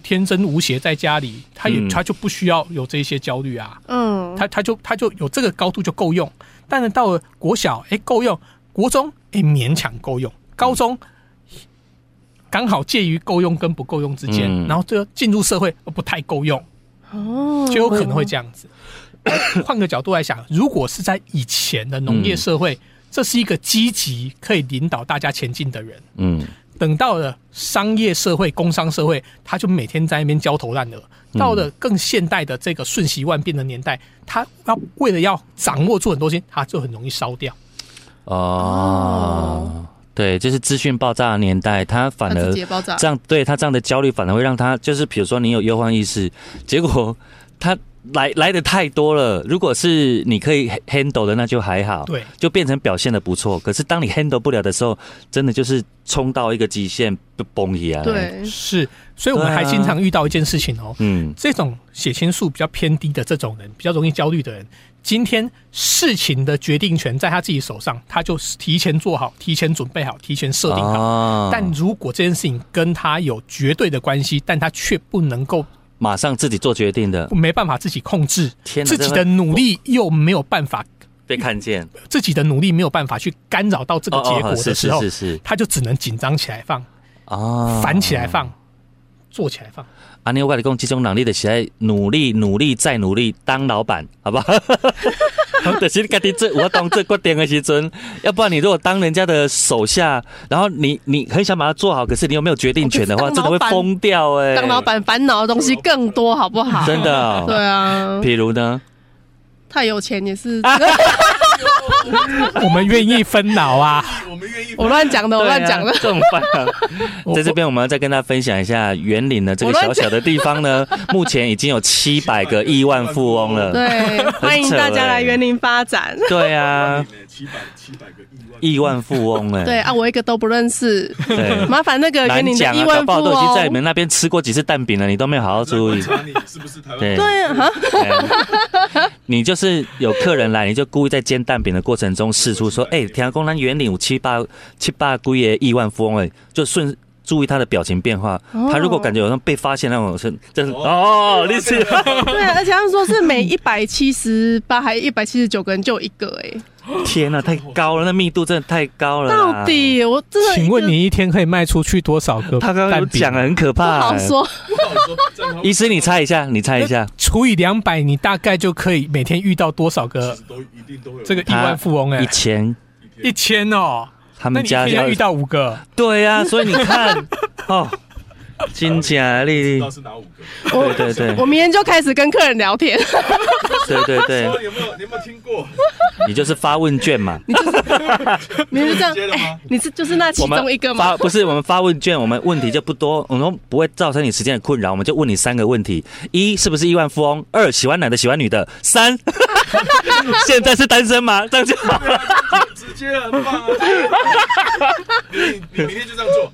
天真无邪在家里，他也、嗯他就不需要有这些焦虑啊，嗯，他他就他就有这个高度就够用。但是到了国小，哎、够用；国中，哎、勉强够用；高中刚好介于够用跟不够用之间，嗯然后最后进入社会呃不太够用，哦，就有可能会这样子。换个角度来想，如果是在以前的农业社会，这是一个积极可以领导大家前进的人。嗯等到了商业社会、工商社会，他就每天在那边焦头烂额。到了更现代的这个瞬息万变的年代，他要为了要掌握住很多东西，他就很容易烧掉。哦，对，就是资讯爆炸的年代，他反而这样对他这样的焦虑，反而会让他就是，比如说你有忧患意识，结果他来来的太多了。如果是你可以 handle 的，那就还好，对，就变成表现的不错。可是当你 handle 不了的时候，真的就是冲到一个极限，就崩起来。，对，是，所以我们还经常遇到一件事情哦，嗯这种血清素比较偏低的这种人，比较容易焦虑的人，今天事情的决定权在他自己手上，他就提前做好、提前准备好、提前设定好。哦但如果这件事情跟他有绝对的关系，但他却不能够马上自己做决定的，没办法自己控制，天自己的努力又没有办法，被看见。自己的努力没有办法去干扰到这个结果的时候，是是是他就只能紧张起来放，哦，烦起来放，做起来放。啊，你我跟你讲，这种能力的是在努力、努力再努力当老板，好不好？就是你家己做我当做决定的时阵，要不然你如果当人家的手下，然后你你很想把它做好，可是你又没有决定权的话，真的会疯掉哎、当老板烦恼的东西更多，好不好？真的、哦，对啊，比如呢，太有钱也是，我们愿意分劳啊，我们愿意我乱讲的，我乱讲的。这种办法。在 这边，我们要再跟大家分享一下园林的这个小小的地方呢，目前已经有七百个亿万富翁了。对，欢迎大家来园林发展。对啊，七百七百个亿万。亿万富翁哎、对啊，我一个都不认识，对。麻烦那个园林的难讲亿万富不好都已经在你翁。们那边吃过几次蛋饼了，你都没有好好注意。观。察你是不是台湾对。对啊，你就是有客人来，你就故意在煎蛋饼的过程中试出说：“哎、天公咱园里有七八七八龟爷亿万富翁哎，就顺。”注意他的表情变化，哦。他如果感觉有像被发现那种是，真是哦，你是对啊，而且他们说是每一百七十八还一百七十九个人就一个，哎，天哪、太高了，那密度真的太高了。到底我真的请问你一天可以卖出去多少个？他刚刚有讲的，很可怕、好说，不好说，医师，你猜一下，你猜一下，除以两百，你大概就可以每天遇到多少个？都一定都有。这个亿万富翁哎、一哎，千，一千哦，他们家要遇到五个，对呀、所以你看。哦，金甲丽丽知道，是哪五个？对对对。我明天就开始跟客人聊天。对对对，说有没有你有没有听过？你就是发问卷嘛。明天就这样直接的吗哎，你是就是那其中一个吗发？不是我们发问卷，我们问题就不多，我们不会造成你时间的困扰，我们就问你三个问题：一是不是亿万富翁？二喜欢男的喜欢女的？三 现在是单身吗？这样就好。直接很棒啊！你明天就这样做，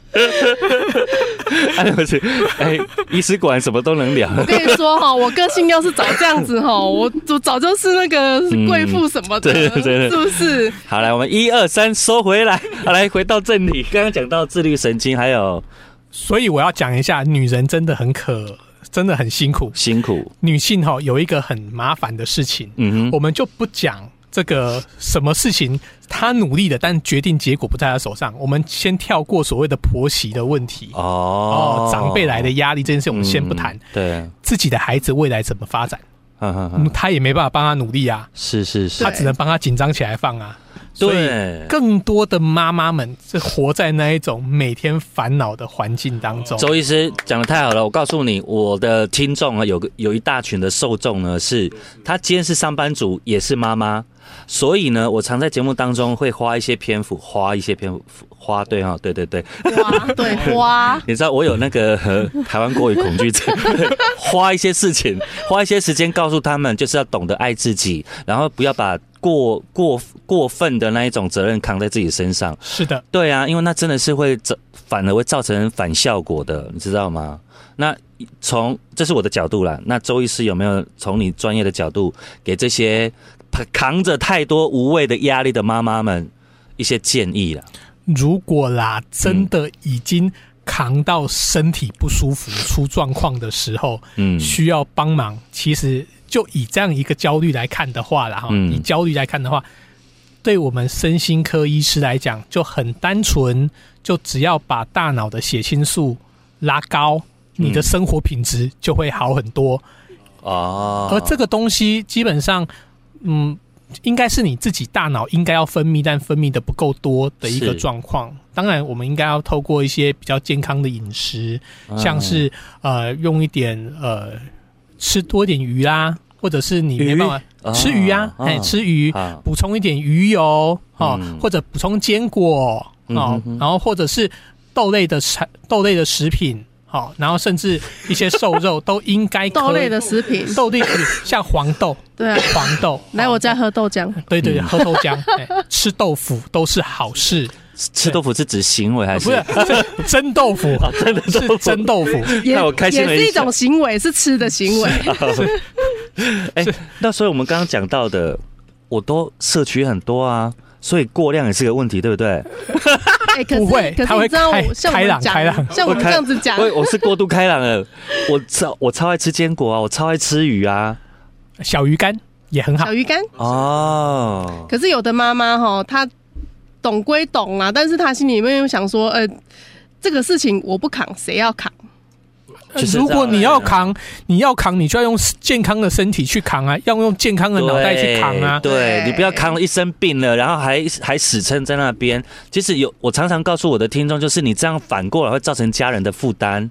哎，不是，哎，医师果然什么都能聊。我跟你说哈，我个性要是早这样子哈，我我早就是那个贵妇什么的，对对对是不是？好，来，我们一二三收回来。好，来回到正题，刚刚讲到自律神经，还有所以我要讲一下，女人真的很可，真的很辛苦。辛苦，女性哈有一个很麻烦的事情，嗯哼，我们就不讲这个什么事情他努力的，但决定结果不在他手上。我们先跳过所谓的婆媳的问题。哦。哦，长辈来的压力这件事我们先不谈，嗯对，自己的孩子未来怎么发展，他也没办法帮他努力啊，是是是。他，只能帮他紧张起来放啊。所以对，更多的妈妈们是活在那一种每天烦恼的环境当中。周医师讲的太好了，我告诉你，我的听众啊，有个有一大群的受众呢，是他今天是上班族，也是妈妈，所以呢，我常在节目当中会花一些篇幅，花一些篇幅，花对哈，对对对，花对花，你知道我有那个呃台湾国语恐惧症，花一些事情，花一些时间告诉他们，就是要懂得爱自己，然后不要把过过过分的那一种责任扛在自己身上。是的，对啊，因为那真的是会造，反而会造成反效果的，你知道吗？那从这是我的角度啦，那周医师有没有从你专业的角度，给这些扛着太多无谓的压力的妈妈们一些建议啦？如果啦，真的已经扛到身体不舒服、出状况的时候，嗯需要帮忙，其实就以这样一个焦虑来看的话啦，哈、嗯以焦虑来看的话，对我们身心科医师来讲就很单纯，就只要把大脑的血清素拉高，你的生活品质就会好很多。哦，而这个东西基本上，嗯，应该是你自己大脑应该要分泌，但分泌的不够多的一个状况。当然，我们应该要透过一些比较健康的饮食，嗯像是呃用一点呃吃多一点鱼啦，或者是你没办法哦吃鱼啊，哎、哦吃鱼好补充一点鱼油哦，嗯。或者补充坚果哦然后或者是豆类的产豆类的食品。好，然后甚至一些瘦肉 都应该豆类的食品，豆类食品，像黄豆、对啊，黄豆，来我家喝豆浆，对对对，嗯。喝豆浆，哎吃豆腐都是好事，吃豆腐是指行为还是？不是是蒸豆腐，真的是蒸豆腐。也那我开心了一下也是一种行为，是吃的行为。哎、那所以我们刚刚讲到的，我都摄取很多啊，所以过量也是个问题，对不对？哎，可不会是可它会是你知道开我，像我开们讲朗开朗，像我们这样子讲，我我是过度开朗了，我超我超爱吃坚果啊，我超爱吃鱼啊。小鱼干也很好小，鱼干。哦，可是有的妈妈哈，她懂归懂啦，但是他心里面又想说，呃，这个事情我不扛，谁要扛？就是如果你要扛，你要扛，你就要用健康的身体去扛啊，要用健康的脑袋去扛啊。对对你不要扛了一身病了，然后还还死撑在那边。其实有，我常常告诉我的听众，就是你这样反过来会造成家人的负担。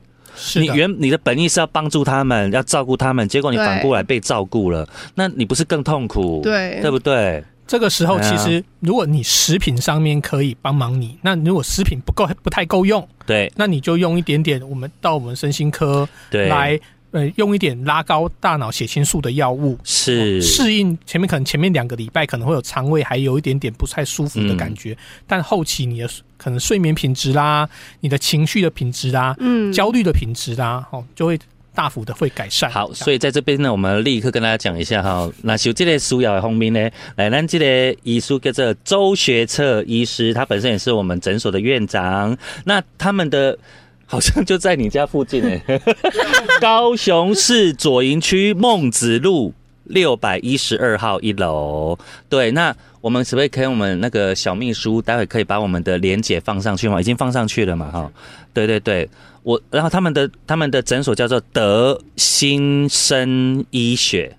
你，原你的本意是要帮助他们，要照顾他们，结果你反过来被照顾了，那你不是更痛苦？对对不对？这个时候其实如果你食品上面可以帮忙你，那如果食品不够不太够用，对。那你就用一点点，我们到我们身心科对，来。呃，用一点拉高大脑血清素的药物，是。适应前面可能前面两个礼拜可能会有肠胃还有一点点不太舒服的感觉，但后期你的可能睡眠品质啦，你的情绪的品质啦，嗯，焦虑的品质啦，哦，就会大幅的会改善。好，所以在这边呢，我们立刻跟大家讲一下哈，那修这类书要的方面呢，来，咱这个医书叫做周学策医师，他本身也是我们诊所的院长，那他们的。好像就在你家附近诶，高雄市左营区孟子路六百一十二号一楼。对，那我们可不可以可以我们那个小秘书待会可以把我们的连结放上去吗？已经放上去了嘛？哈，对对对，我然后他们的他们的诊所叫做德新生医学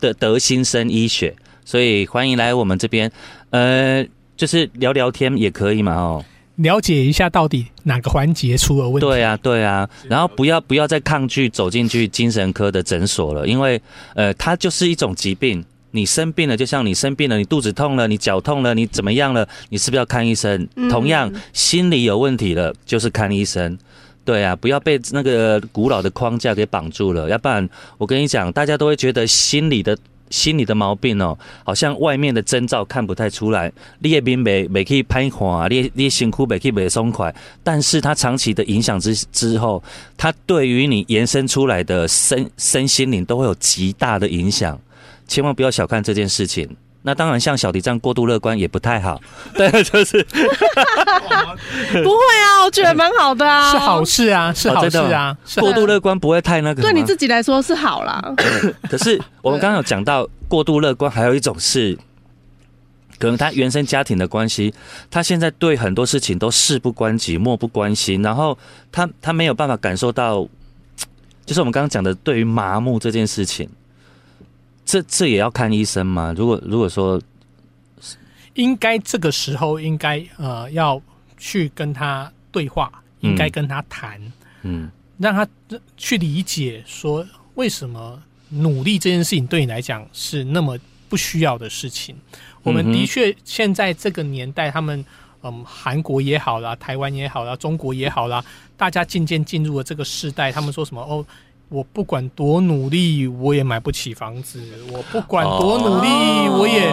的德新生医学，所以欢迎来我们这边，呃，就是聊聊天也可以嘛，哦。了解一下到底哪个环节出了问题。对啊，对啊，然后不要不要再抗拒走进去精神科的诊所了，因为呃，它就是一种疾病。你生病了，就像你生病了，你肚子痛了，你脚痛了，你怎么样了？你是不是要看医生？嗯同样，心理有问题了，就是看医生。对啊，不要被那个古老的框架给绑住了，要不然我跟你讲，大家都会觉得心理的。心理的毛病哦，好像外面的征兆看不太出来，你的面没没可以拍垮，你的你辛苦没可以没松快，但是它长期的影响之之后，它对于你延伸出来的身身心灵都会有极大的影响，千万不要小看这件事情。那当然，像小迪这样过度乐观也不太好，对，就是。不会啊，我觉得蛮好的啊，是好事啊，是好事啊，是过度乐观不会太那个吗。对你自己来说是好啦。可是我们刚刚有讲到过度乐观，还有一种是，可能他原生家庭的关系，他现在对很多事情都事不关己、漠不关心，然后他他没有办法感受到，就是我们刚刚讲的对于麻木这件事情，这这也要看医生吗？如果如果说应该这个时候应该呃要去跟他对话，应该跟他谈，嗯，让他去理解说为什么努力这件事情对你来讲是那么不需要的事情。我们的确现在这个年代，他们嗯，韩国也好啦，台湾也好啦，中国也好啦，大家渐渐进入了这个时代。他们说什么哦？我不管多努力，我也买不起房子；我不管多努力，我也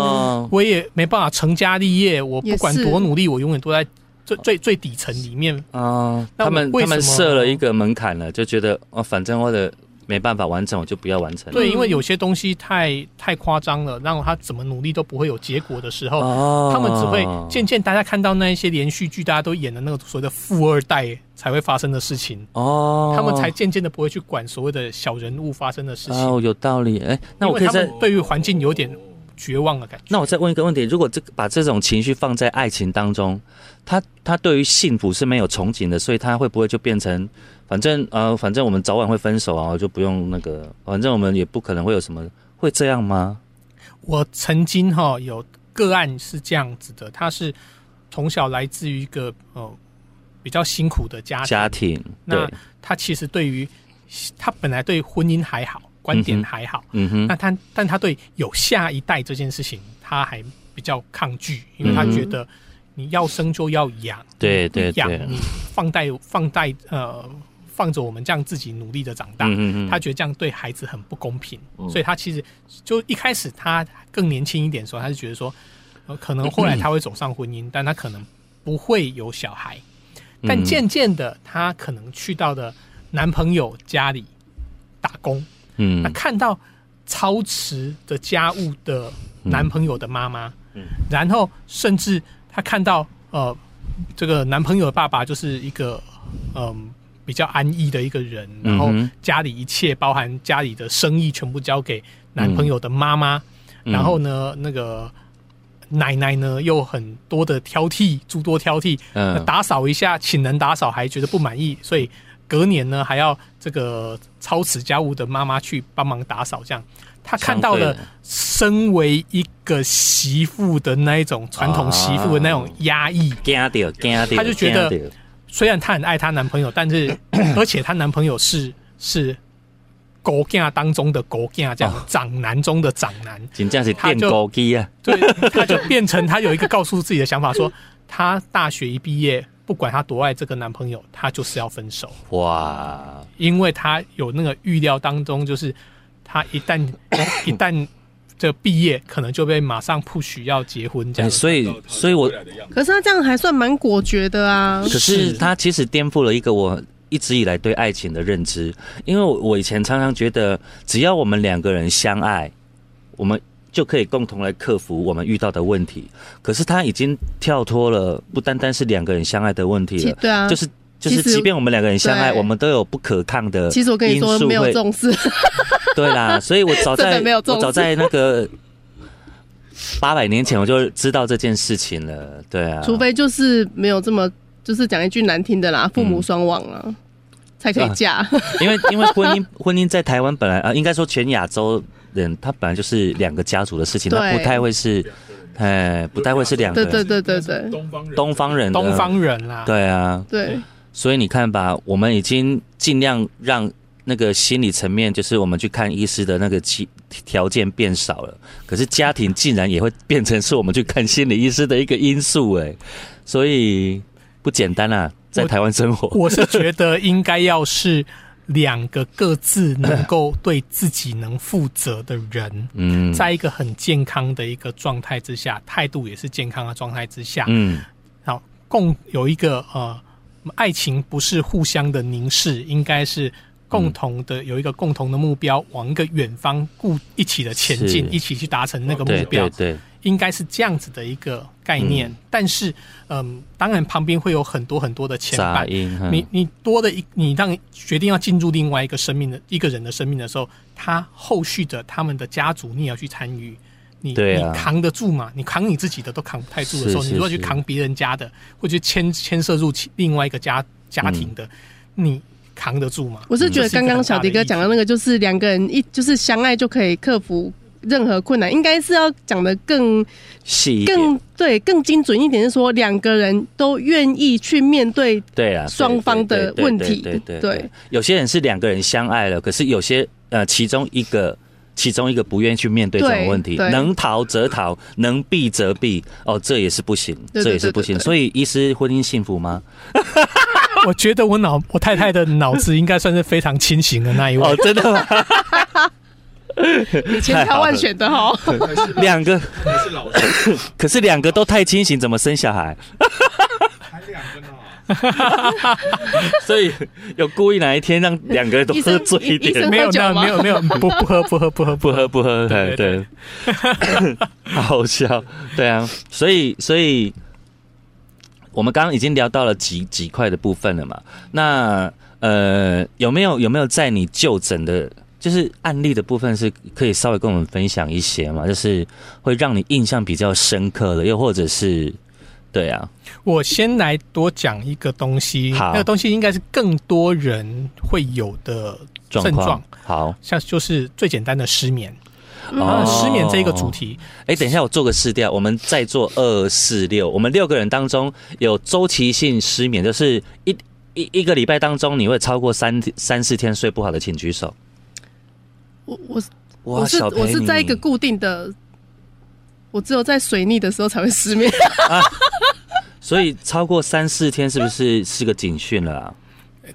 我也没办法成家立业。我不管多努力，我永远都在最最最底层里面啊。他们他们设了一个门槛了，就觉得哦，反正我的。没办法完成，我就不要完成。对，因为有些东西太太夸张了，让他怎么努力都不会有结果的时候，他们只会渐渐大家看到那一些连续剧，大家都演的那个所谓的富二代才会发生的事情哦，他们才渐渐的不会去管所谓的小人物发生的事情。哦，有道理。哎，那我可以在对于环境有点绝望的感觉。那我再问一个问题：如果这个把这种情绪放在爱情当中，他他对于幸福是没有憧憬的，所以他会不会就变成？反正呃，反正我们早晚会分手啊，就不用那个。反正我们也不可能会有什么，会这样吗？我曾经哈有个案是这样子的，他是从小来自于一个呃比较辛苦的家庭，家庭。那他其实对于他本来对婚姻还好，观点还好，嗯哼。那他但他对有下一代这件事情，他还比较抗拒，因为他觉得你要生就要养，对对养你放贷放贷呃。放着我们这样自己努力的长大，他觉得这样对孩子很不公平，所以他其实就一开始他更年轻一点的时候，他就觉得说，可能后来他会走上婚姻，但他可能不会有小孩。但渐渐的，他可能去到的男朋友家里打工，嗯，那看到操持的家务的男朋友的妈妈，嗯，然后甚至他看到呃，这个男朋友的爸爸就是一个嗯。比较安逸的一个人，然后家里一切包含家里的生意全部交给男朋友的妈妈，然后呢，那个奶奶呢又很多的挑剔，诸多挑剔，打扫一下请人打扫还觉得不满意，所以隔年呢还要这个操持家务的妈妈去帮忙打扫，这样。他看到了身为一个媳妇的那一种传统媳妇的那种压抑，他就觉得。虽然她很爱她男朋友，但是 而且她男朋友是是狗架当中的狗架，这样长男中的长男，真正是变狗鸡啊！对，他就变成他有一个告诉自己的想法，说她大学一毕业，不管她多爱这个男朋友，她就是要分手。哇！因为她有那个预料当中，就是她一旦 一旦。这毕业可能就被马上 push 要结婚这样，所以所以我可是他这样还算蛮果决的啊。可是他其实颠覆了一个我一直以来对爱情的认知，因为我以前常常觉得只要我们两个人相爱，我们就可以共同来克服我们遇到的问题。可是他已经跳脱了，不单单是两个人相爱的问题了，对啊，就是就是，即便我们两个人相爱，我们都有不可抗的。其实我跟你说没有重视。对啦，所以我早在我早在那个 八百年前我就知道这件事情了。对啊，除非就是没有这么，就是讲一句难听的啦，父母双亡啊才可以嫁。因为因为婚姻婚姻在台湾本来啊，应该说全亚洲人，他本来就是两个家族的事情，他不太会是，哎，不太会是两个。对对对对对，东方人，东方人，东方人啦。对啊，对。所以你看吧，我们已经尽量让。那个心理层面，就是我们去看医师的那个条条件变少了，可是家庭竟然也会变成是我们去看心理医师的一个因素，哎，所以不简单啊，在台湾生活，我是觉得应该要是两个各自能够对自己能负责的人，嗯，在一个很健康的一个状态之下，态度也是健康的状态之下，嗯，好，共有一个呃，爱情不是互相的凝视，应该是。共同的有一个共同的目标，往一个远方故一起的前进，一起去达成那个目标，对，应该是这样子的一个概念。但是，嗯，当然旁边会有很多很多的牵绊。你你多的一，你当决定要进入另外一个生命的一个人的生命的时候，他后续的他们的家族你也要去参与，你你扛得住吗？你扛你自己的都扛不太住的时候，你如果去扛别人家的，或者牵牵涉入另外一个家家庭的，你。扛得住吗？我是觉得刚刚小迪哥讲的那个，就是两个人一就是相爱就可以克服任何困难，应该是要讲的更细，更对更精准一点，是说两个人都愿意去面对对啊，双方的问题对对对对有些人是两个人相爱了，可是有些呃，其中一个。其中一个不愿意去面对这种问题，能逃则逃，能避则避。哦，这也是不行，这也是不行。所以，医师婚姻幸福吗？我觉得我脑我太太的脑子应该算是非常清醒的那一位。哦，真的吗？你千挑万选的哈。还 是两个，还是老师，可是两个都太清醒，怎么生小孩？还两个呢。所以有故意哪一天让两个人都喝醉一点，没有没有没有没有不不喝不喝不喝。不喝不喝，对对对，好笑，对啊，所以所以我们刚刚已经聊到了几几块的部分了嘛，那呃有没有有没有在你就诊的，就是案例的部分是可以稍微跟我们分享一些嘛，就是会让你印象比较深刻的，又或者是对啊，我先来多讲一个东西，那个东西应该是更多人会有的症状，好，像就是最简单的失眠。嗯啊，失眠这一个主题，哎，等一下，我做个试调。我们再做二四六，我们六个人当中有周期性失眠，就是一一一个礼拜当中你会超过三三四天睡不好的，请举手。我我我是我是在一个固定的，我只有在水逆的时候才会失眠。所以超过三四天是不是是个警讯了啊？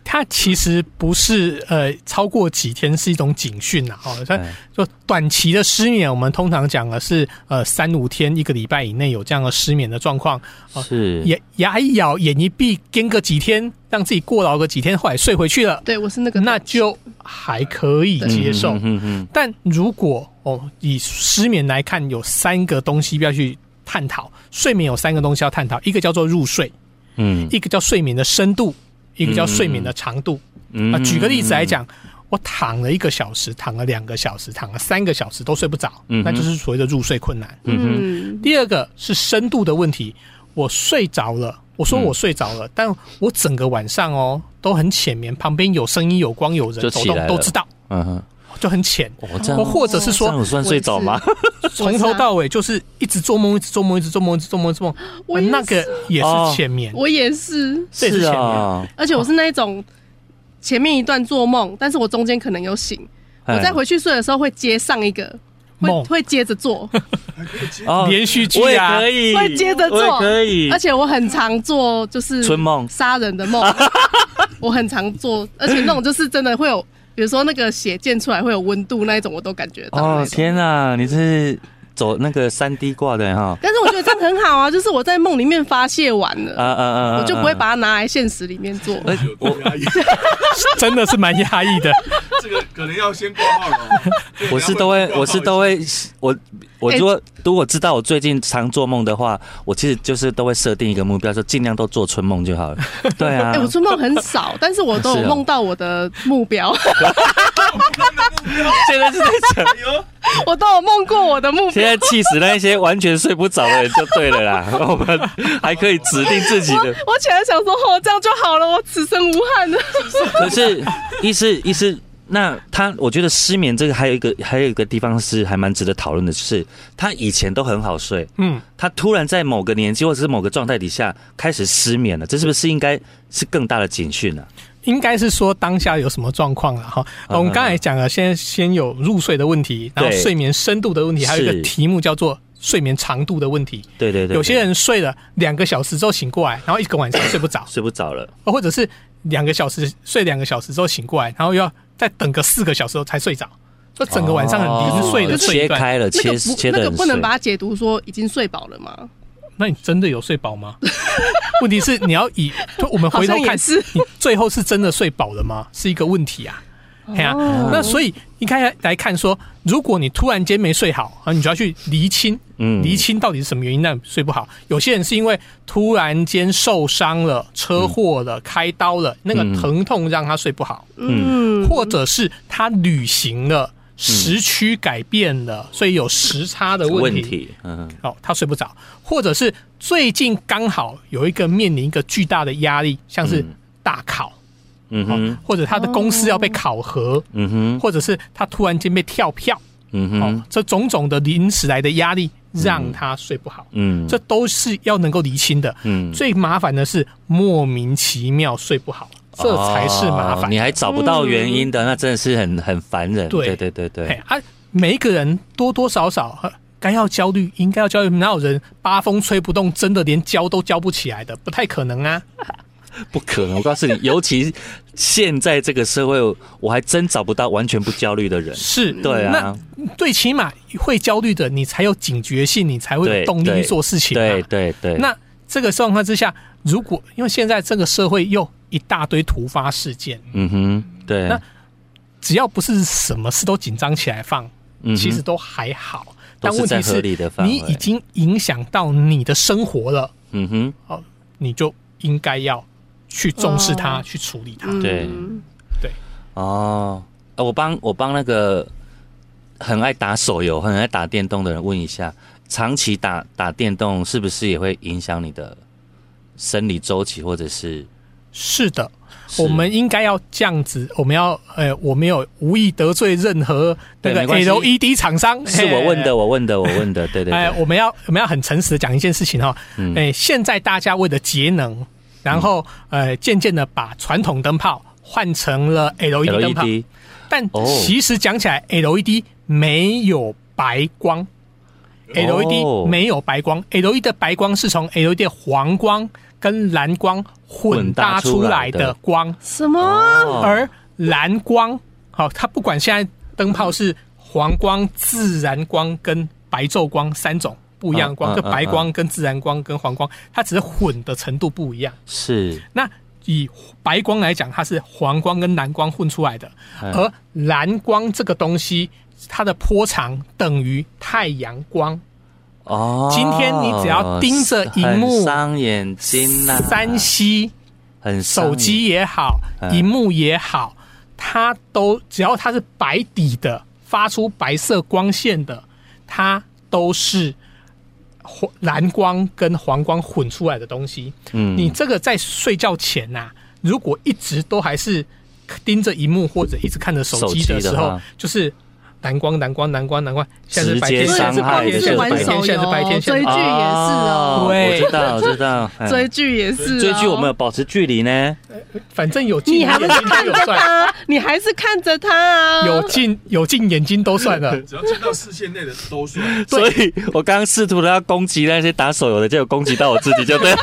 它其实不是呃超过几天是一种警讯呐，哦，它哎就短期的失眠，我们通常讲的是呃三五天一个礼拜以内有这样的失眠的状况，哦是牙牙一咬，眼一闭，跟个几天，让自己过劳个几天，后来睡回去了，对我是那个那就还可以接受。嗯嗯嗯但如果哦，以失眠来看，有三个东西要去探讨。睡眠有三个东西要探讨，一个叫做入睡，嗯。一个叫睡眠的深度，一个叫睡眠的长度。嗯。啊，举个例子来讲，我躺了一个小时，躺了两个小时，躺了三个小时都睡不着，嗯那就是所谓的入睡困难。嗯嗯，第二个是深度的问题，我睡着了，我说我睡着了，但我整个晚上哦都很浅眠，旁边有声音、有光、有人走动都知道，嗯哼，就很浅。我这样或或者是说这样有算睡着吗？从头到尾就是一直做梦，一直做梦，一直做梦，一直做梦，一直做梦。我那个也是浅眠，我也是，是这也是浅眠。啊，而且我是那一种前面一段做梦，但是我中间可能有醒，我再回去睡的时候会接上一个，会梦会接着做，哦 连续剧我也啊可以，会接着做可以，而且我很常做就是春梦杀人的梦，我很常做，而且那种就是真的会有，比如说那个血溅出来会有温度那一种，我都感觉到哦。天啊，你这是走那个三 D 挂的哈？但是我觉得这样很好啊，就是我在梦里面发泄完了，啊啊啊！我就不会把它拿来现实里面做。呃有多压抑，真的是蛮压抑的。这个可能要先挂号了我是都会，我是都会，我我哎如果如果知道我最近常做梦的话，我其实就是都会设定一个目标，说尽量都做春梦就好了。对啊哎、，我春梦很少，但是我都梦到我的目标，现在是在讲，我都有梦过我的目标现。在气死那些完全睡不着的人就对了啦。我们还可以指定自己我的，我起来想说，哦，这样就好了，我此生无憾了。可是医师医师。那他，我觉得失眠这个还有一个还有一个地方是还蛮值得讨论的，就是他以前都很好睡，嗯，他突然在某个年纪或者是某个状态底下开始失眠了，这是不是应该是更大的警讯啊？应该是说当下有什么状况了哈。嗯我们刚才讲了，先先有入睡的问题，然后睡眠深度的问题，还有一是个题目叫做睡眠长度的问题。对对对，有些人睡了两个小时之后醒过来，然后一个晚上睡不着，睡不着了，或者是两个小时睡两个小时之后醒过来，然后又要再等个四个小时后才睡着，就整个晚上很零碎的哦睡一段。切开了，那切个不那切的很碎个不能把它解读说已经睡饱了吗？那你真的有睡饱吗？问题是你要以就我们回头看你最后是真的睡饱了吗？是一个问题啊。哎呀、哦那所以应该来看说，如果你突然间没睡好啊，你就要去厘清，嗯。厘清到底是什么原因让你睡不好。有些人是因为突然间受伤了、车祸了、开刀了，那个嗯。疼痛让他睡不好，嗯，或者是他旅行了。时区改变了，所以有时差的问题。问题，嗯，哦，他睡不着，或者是最近刚好有一个面临一个巨大的压力，像是嗯。大考，哦嗯哼，，或者他的公司要被考核，嗯哼，或者是他突然间被跳票，嗯哼，这种种的临时来的压力让他睡不好，嗯，这都是要能够厘清的，嗯，最麻烦的是莫名其妙睡不好，这才是麻烦，你还找不到原因的，那真的是很很烦人，对。对对对，啊，每一个人多多少少该要焦虑，应该要焦虑，哪有人八风吹不动，真的连焦都焦不起来的，不太可能啊。不可能！我告诉你，尤其现在这个社会，我还真找不到完全不焦虑的人。是，对啊。那最起码会焦虑的，你才有警觉性，你才会有动力去做事情。对对对。那这个状况之下，如果因为现在这个社会又一大堆突发事件，嗯哼，对。那只要不是什么事都紧张起来放，其实都还好。但问题是，你已经影响到你的生活了。嗯哼。哦，你就应该要。去重视它，去处理它。对，对。哦，我帮我帮那个很爱打手游、很爱打电动的人问一下：长期打打电动是不是也会影响你的生理周期，或者是？是的，我们应该要这样子。我们要，呃，我没有无意得罪任何那个 LED 厂商。是我问的，我问的，我问的。对对。哎，我们要我们要很诚实的讲一件事情哈。哎，现在大家为了节能。然后，呃，渐渐的把传统灯泡换成了 LED 灯泡，但其实讲起来，LED 没有白光，LED 没有白光，LED 的白光是从 LED 的黄光跟蓝光混搭出来的光。什么？而蓝光，好，它不管现在灯泡是黄光、自然光跟白昼光三种。不一样光，就白光跟自然光跟黄光，它只是混的程度不一样。是。那以白光来讲，它是黄光跟蓝光混出来的，而蓝光这个东西，它的波长等于太阳光。哦。今天你只要盯着荧幕，伤眼睛呐。三 C，很手机也好，荧幕也好，它都只要它是白底的，发出白色光线的，它都是。蓝光跟黄光混出来的东西，嗯，你这个在睡觉前呐，如果一直都还是盯着荧幕或者一直看着手机的时候，就是。蓝光，蓝光，蓝光，蓝光，现在是白天，现在是白天，现在是白天，追剧也是哦，我，知道，我知道，追剧也是，追剧我们有保持距离呢，反正有近，你还是看着他，你还是看着他啊，有近有近眼睛都算了，只要进到视线内的都算，所以我刚刚试图的要攻击那些打手游的，结果攻击到我自己就对，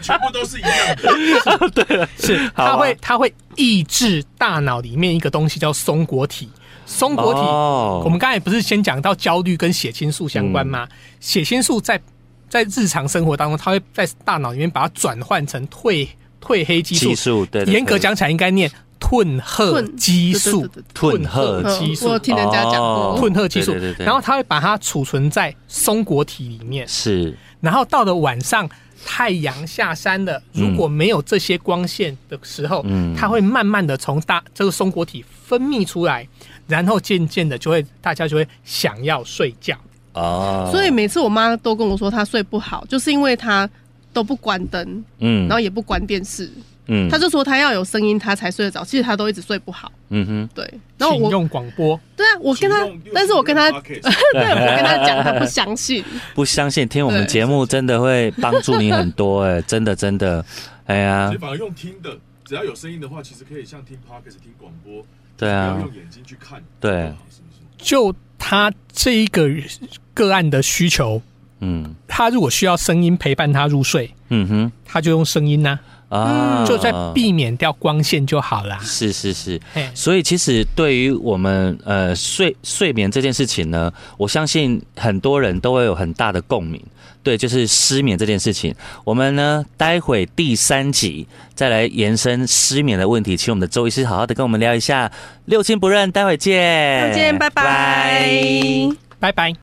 全部都是一样的，对了，是，他会他会抑制大脑里面一个东西叫松果体。松果体，我们刚才不是先讲到焦虑跟血清素相关吗？血清素在在日常生活当中，它会在大脑里面把它转换成褪褪黑激素。对，严格讲起来应该念褪褐激素。褪褐激素，我听人家讲过褪褐激素。然后它会把它储存在松果体里面。是。然后到了晚上，太阳下山了，如果没有这些光线的时候，嗯，它会慢慢的从大这个松果体分泌出来。然后渐渐的就会，大家就会想要睡觉哦。所以每次我妈都跟我说她睡不好，就是因为她都不关灯，嗯，然后也不关电视，嗯，她就说她要有声音她才睡得着。其实她都一直睡不好，嗯哼，对。然后我用广播，对啊，我跟她，但是我跟她，对，我跟她讲，她 不相信，不相信。听我们节目真的会帮助你很多，哎，真的真的，哎呀。反而用听的，只要有声音的话，其实可以像听 podcast 听广播。对啊，用眼睛去看。对，就他这一个个案的需求，嗯，他如果需要声音陪伴他入睡，嗯哼，他就用声音呢。啊，就在避免掉光线就好了。是是是，所以其实对于我们呃睡睡眠这件事情呢，我相信很多人都会有很大的共鸣。对，就是失眠这件事情，我们呢待会第三集再来延伸失眠的问题，请我们的周医师好好的跟我们聊一下。六亲不认，待会见，再见，拜拜，拜拜。